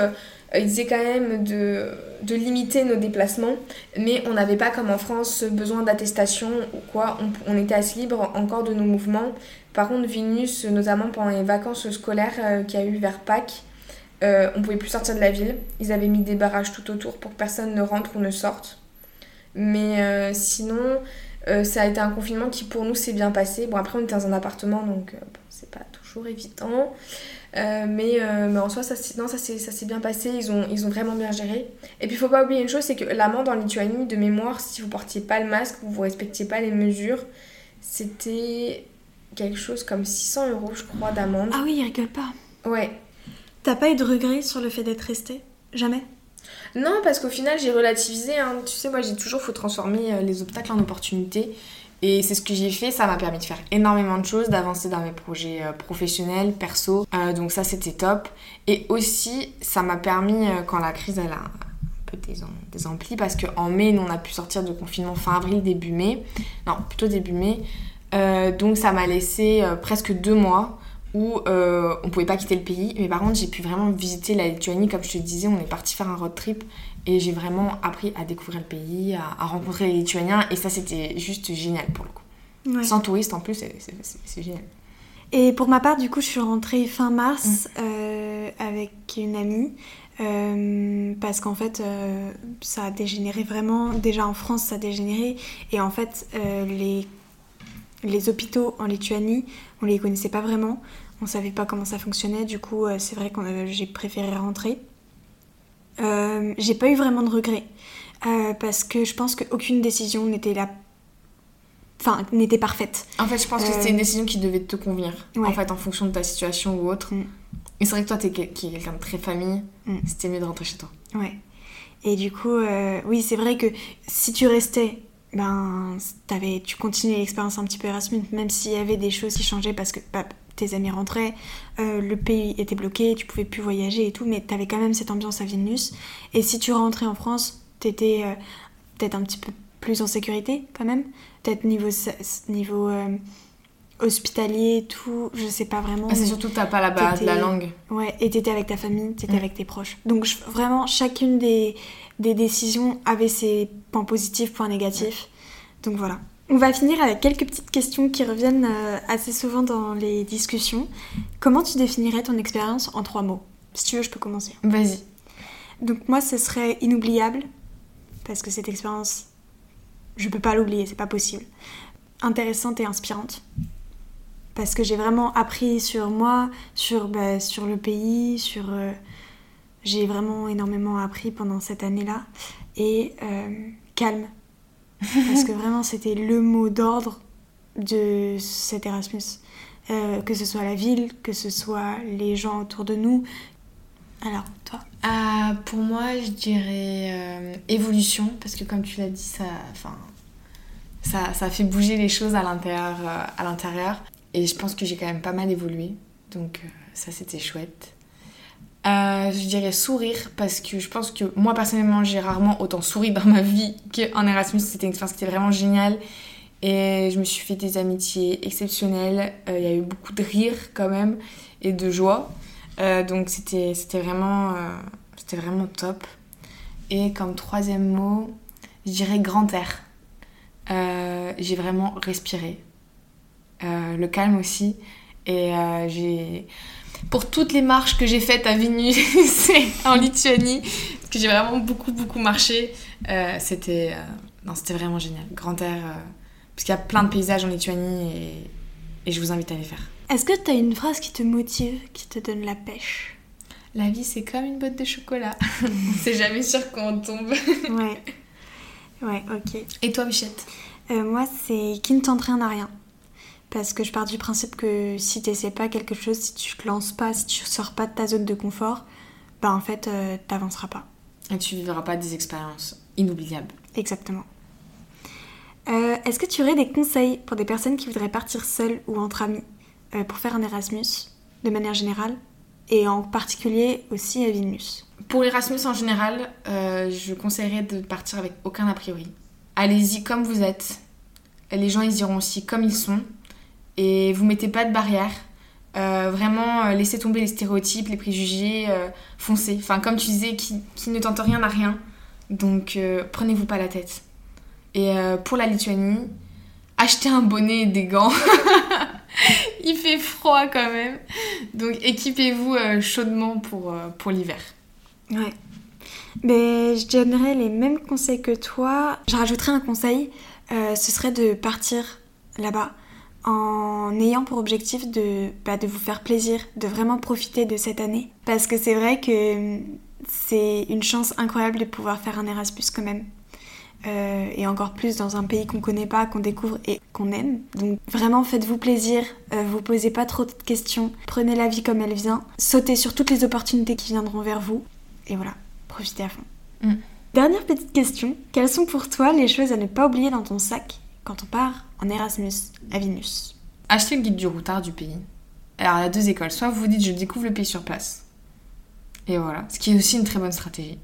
ils disaient quand même de, de limiter nos déplacements, mais on n'avait pas, comme en France, besoin d'attestation ou quoi. On, était assez libre encore de nos mouvements. Par contre, Vilnius, notamment pendant les vacances scolaires euh, qu'il y a eu vers Pâques, euh, on pouvait plus sortir de la ville. Ils avaient mis des barrages tout autour pour que personne ne rentre ou ne sorte. Mais euh, sinon, euh, ça a été un confinement qui pour nous s'est bien passé. Bon, après, on était dans un appartement, donc euh, c'est pas toujours évident. Euh, mais, euh, mais en soi, ça, s'est- non, ça s'est bien passé. Ils ont, ils ont vraiment bien géré. Et puis, il faut pas oublier une chose c'est que l'amende en Lituanie, de mémoire, si vous portiez pas le masque, vous ne respectiez pas les mesures, c'était quelque chose comme 600 euros, je crois, d'amende. Ah oui, il rigole pas. Ouais. T'as pas eu de regret sur le fait d'être resté Jamais? Non, parce qu'au final, j'ai relativisé. hein. Tu sais, moi, j'ai toujours, faut transformer euh, les obstacles en opportunités. Et c'est ce que j'ai fait. Ça m'a permis de faire énormément de choses, d'avancer dans mes projets euh, professionnels, perso. Euh, donc ça, c'était top. Et aussi, ça m'a permis, euh, quand la crise, elle a un peu désem- désempli, parce qu'en mai, on a pu sortir de confinement fin avril, début mai. Non, plutôt début mai. Donc ça m'a laissé presque deux mois où euh, on pouvait pas quitter le pays. Mais par contre, j'ai pu vraiment visiter la Lituanie. Comme je te disais, on est parti faire un road trip et j'ai vraiment appris à découvrir le pays, à, à rencontrer les Lituaniens. Et ça, c'était juste génial pour le coup. Ouais. Sans touristes en plus, c'est- génial. Et pour ma part, du coup, je suis rentrée fin mars euh, avec une amie. euh, parce qu'en fait, euh, ça a dégénéré vraiment. Déjà en France, ça a dégénéré. Et en fait, les, les hôpitaux en Lituanie, on les connaissait pas vraiment. On savait pas comment ça fonctionnait. Du coup, c'est vrai que j'ai préféré rentrer. Euh, j'ai pas eu vraiment de regrets. euh, parce que je pense qu'aucune décision n'était là. Enfin, n'était parfaite. En fait, je pense que Euh, c'était une décision qui devait te convenir. Ouais. En fait, en fonction de ta situation ou autre. Mm. Et c'est vrai que toi, t'es quelqu'un de très famille. Mm. C'était mieux de rentrer chez toi. Ouais. Et du coup, euh, oui, c'est vrai que si tu restais, ben, t'avais, tu continuais l'expérience un petit peu Erasmus, même s'il y avait des choses qui changeaient parce que bah, tes amis rentraient, euh, le pays était bloqué, tu pouvais plus voyager et tout, mais t'avais quand même cette ambiance à Vilnius. Et si tu rentrais en France, t'étais euh, peut-être un petit peu plus en sécurité quand même, peut-être niveau, niveau euh, hospitalier et tout, je sais pas vraiment. Ah, c'est surtout que t'as pas la base la langue. Ouais, et t'étais avec ta famille, t'étais Mm. avec tes proches. Donc je- vraiment, chacune des, des décisions avait ses points positifs, points négatifs. Donc voilà. On va finir avec quelques petites questions qui reviennent euh, assez souvent dans les discussions. Comment tu définirais ton expérience en trois mots? Si tu veux, je peux commencer. Vas-y. Donc moi, ce serait inoubliable, parce que cette expérience, je peux pas l'oublier, c'est pas possible. Intéressante et inspirante, parce que j'ai vraiment appris sur moi, sur, bah, sur le pays, sur... euh, j'ai vraiment énormément appris pendant cette année-là. Et euh, calme, parce que vraiment c'était le mot d'ordre de cet Erasmus. Euh, que ce soit la ville, que ce soit les gens autour de nous. Alors, toi Ah, pour moi, je dirais euh, évolution, parce que comme tu l'as dit, ça, fait bouger les choses à l'intérieur, euh, à l'intérieur. Et je pense que j'ai quand même pas mal évolué. Donc ça c'était chouette. Euh, je dirais sourire parce que je pense que moi personnellement j'ai rarement autant souri dans ma vie qu'en Erasmus. C'était une expérience qui était vraiment géniale et je me suis fait des amitiés exceptionnelles. Euh, il y a eu beaucoup de rire quand même et de joie. donc c'était vraiment, c'était vraiment top. Et comme troisième mot, je dirais grand air. j'ai vraiment respiré. le calme aussi. Et j'ai pour toutes les marches que j'ai faites à Vilnius en Lituanie, parce que j'ai vraiment beaucoup, beaucoup marché. Euh, c'était euh, non, c'était vraiment génial. Grand air, euh, parce qu'il y a plein de paysages en Lituanie et, et je vous invite à les faire. Est-ce que tu as une phrase qui te motive, qui te donne la pêche? La vie, c'est comme une botte de chocolat. on sait jamais sur quoi on tombe. ouais. Ouais, ok. Et toi, Michette Moi, c'est qui ne tente rien à rien. Parce que je pars du principe que si tu n'essaies pas quelque chose, si tu te lances pas, si tu sors pas de ta zone de confort, bah en fait, euh, t'avanceras pas. Et tu vivras pas des expériences inoubliables. Exactement. Euh, est-ce que tu aurais des conseils pour des personnes qui voudraient partir seules ou entre amis euh, pour faire un Erasmus, de manière générale, et en particulier aussi à Vilnius? Pour l'Erasmus en général, je conseillerais de partir avec aucun a priori. Allez-y comme vous êtes. Les gens, ils iront aussi comme ils sont et vous mettez pas de barrière. Euh, vraiment, euh, laissez tomber les stéréotypes, les préjugés, euh, foncez. Enfin, comme tu disais, qui, ne tente rien n'a rien. Donc, prenez-vous pas la tête. Et pour la Lituanie, achetez un bonnet et des gants. Il fait froid quand même. Donc, équipez-vous chaudement pour, pour l'hiver. Ouais. Mais je donnerais les mêmes conseils que toi. Je rajouterais un conseil. ce serait de partir là-bas en ayant pour objectif de, bah, de vous faire plaisir, de vraiment profiter de cette année. Parce que c'est vrai que c'est une chance incroyable de pouvoir faire un Erasmus quand même. Euh, et encore plus dans un pays qu'on connaît pas, qu'on découvre et qu'on aime. Donc vraiment faites-vous plaisir, euh, vous posez pas trop de questions, prenez la vie comme elle vient, sautez sur toutes les opportunités qui viendront vers vous, et voilà, profitez à fond. Mm. Dernière petite question, quelles sont pour toi les choses à ne pas oublier dans ton sac quand on part en Erasmus à Vilnius Achetez le guide du routard du pays. Alors, il y a deux écoles. Soit vous dites je découvre le pays sur place. Et voilà. Ce qui est aussi une très bonne stratégie.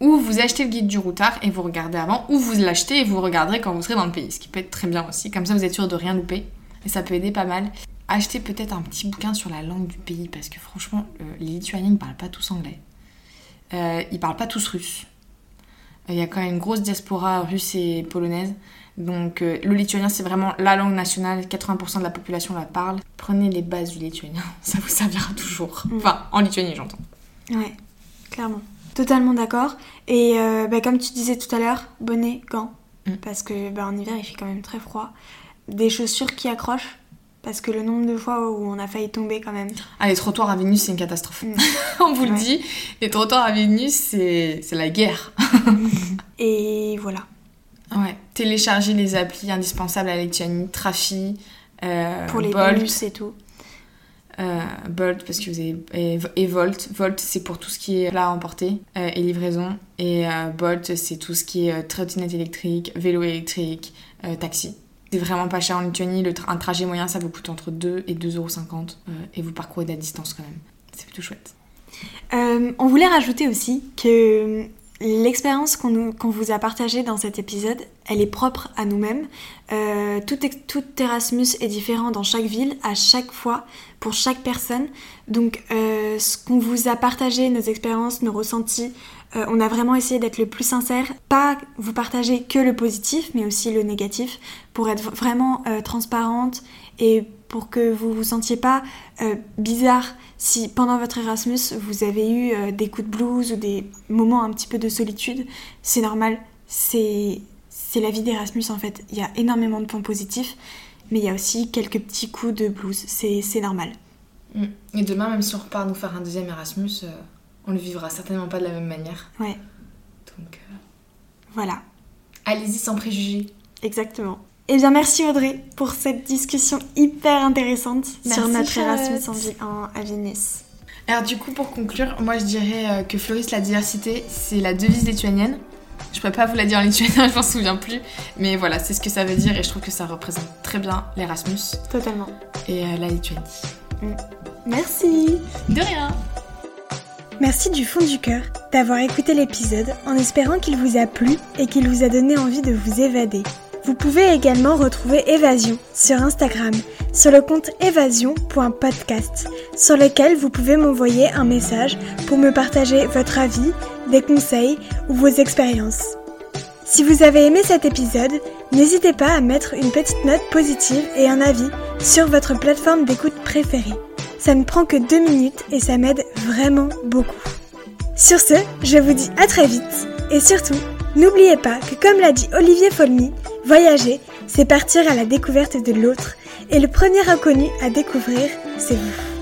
Ou vous achetez le guide du routard et vous regardez avant. Ou vous l'achetez et vous regarderez quand vous serez dans le pays. Ce qui peut être très bien aussi. Comme ça, vous êtes sûr de rien louper. Et ça peut aider pas mal. Achetez peut-être un petit bouquin sur la langue du pays. Parce que franchement, euh, les Lituaniens ne parlent pas tous anglais. Euh, ils parlent pas tous russe. Il y a quand même une grosse diaspora russe et polonaise. Donc euh, le lituanien c'est vraiment la langue nationale, 80% de la population la parle. Prenez les bases du lituanien, ça vous servira toujours. Mm. Enfin, en Lituanie j'entends. Ouais, clairement. Totalement d'accord. Et euh, bah, comme tu disais tout à l'heure, bonnet, gants. Mm. Parce que bah, en hiver il fait quand même très froid. Des chaussures qui accrochent. Parce que le nombre de fois où on a failli tomber quand même. Ah, les trottoirs à Vénus, c'est une catastrophe. Mm. on vous le dit, les trottoirs à Vénus, c'est la guerre. Et voilà. Ouais, télécharger les applis indispensables à Lituanie, Trafi, euh, pour les Bolt. et tout. Euh, Bolt parce que vous avez et, Volt. Volt c'est pour tout ce qui est plat à emporter euh, et livraison et euh, Bolt c'est tout ce qui est trottinette électrique, vélo électrique, taxi. C'est vraiment pas cher en Lituanie, le un trajet moyen ça vous coûte entre 2 et 2,50€ et vous parcourez de la distance quand même. C'est plutôt chouette. on voulait rajouter aussi que L'expérience qu'on vous a partagée dans cet épisode, elle est propre à nous-mêmes. Euh, tout, tout, Erasmus est différent dans chaque ville, à chaque fois, pour chaque personne. Donc euh, ce qu'on vous a partagé, nos expériences, nos ressentis, euh, on a vraiment essayé d'être le plus sincère. Pas vous partager que le positif, mais aussi le négatif, pour être vraiment transparente et pour que vous vous sentiez pas bizarre si pendant votre Erasmus vous avez eu euh, des coups de blues ou des moments un petit peu de solitude, c'est normal, c'est la vie d'Erasmus en fait. Il y a énormément de points positifs, mais il y a aussi quelques petits coups de blues, c'est normal. Mm. Et demain, même si on repart nous faire un deuxième Erasmus, euh, on le vivra certainement pas de la même manière. Ouais. Donc euh, voilà. Allez-y sans préjugés. Exactement. Eh bien, merci Audrey pour cette discussion hyper intéressante sur notre Erasmus en, à Venise. Alors du coup, pour conclure, moi je dirais euh, que Floris, la diversité, c'est la devise lituanienne. Je pourrais pas vous la dire en lituanien, je m'en souviens plus. Mais voilà, c'est ce que ça veut dire et je trouve que ça représente très bien l'Erasmus. Totalement. Et euh, la Lituanie. Mm. Merci. De rien. Merci du fond du cœur d'avoir écouté l'épisode en espérant qu'il vous a plu et qu'il vous a donné envie de vous évader. Vous pouvez également retrouver Évasion sur Instagram, sur le compte évasion.podcast, sur lequel vous pouvez m'envoyer un message pour me partager votre avis, des conseils ou vos expériences. Si vous avez aimé cet épisode, n'hésitez pas à mettre une petite note positive et un avis sur votre plateforme d'écoute préférée. Ça ne prend que deux minutes et ça m'aide vraiment beaucoup. Sur ce, je vous dis à très vite et surtout, n'oubliez pas que comme l'a dit Olivier Folmy, Voyager, c'est partir à la découverte de l'autre, et le premier inconnu à découvrir, c'est vous.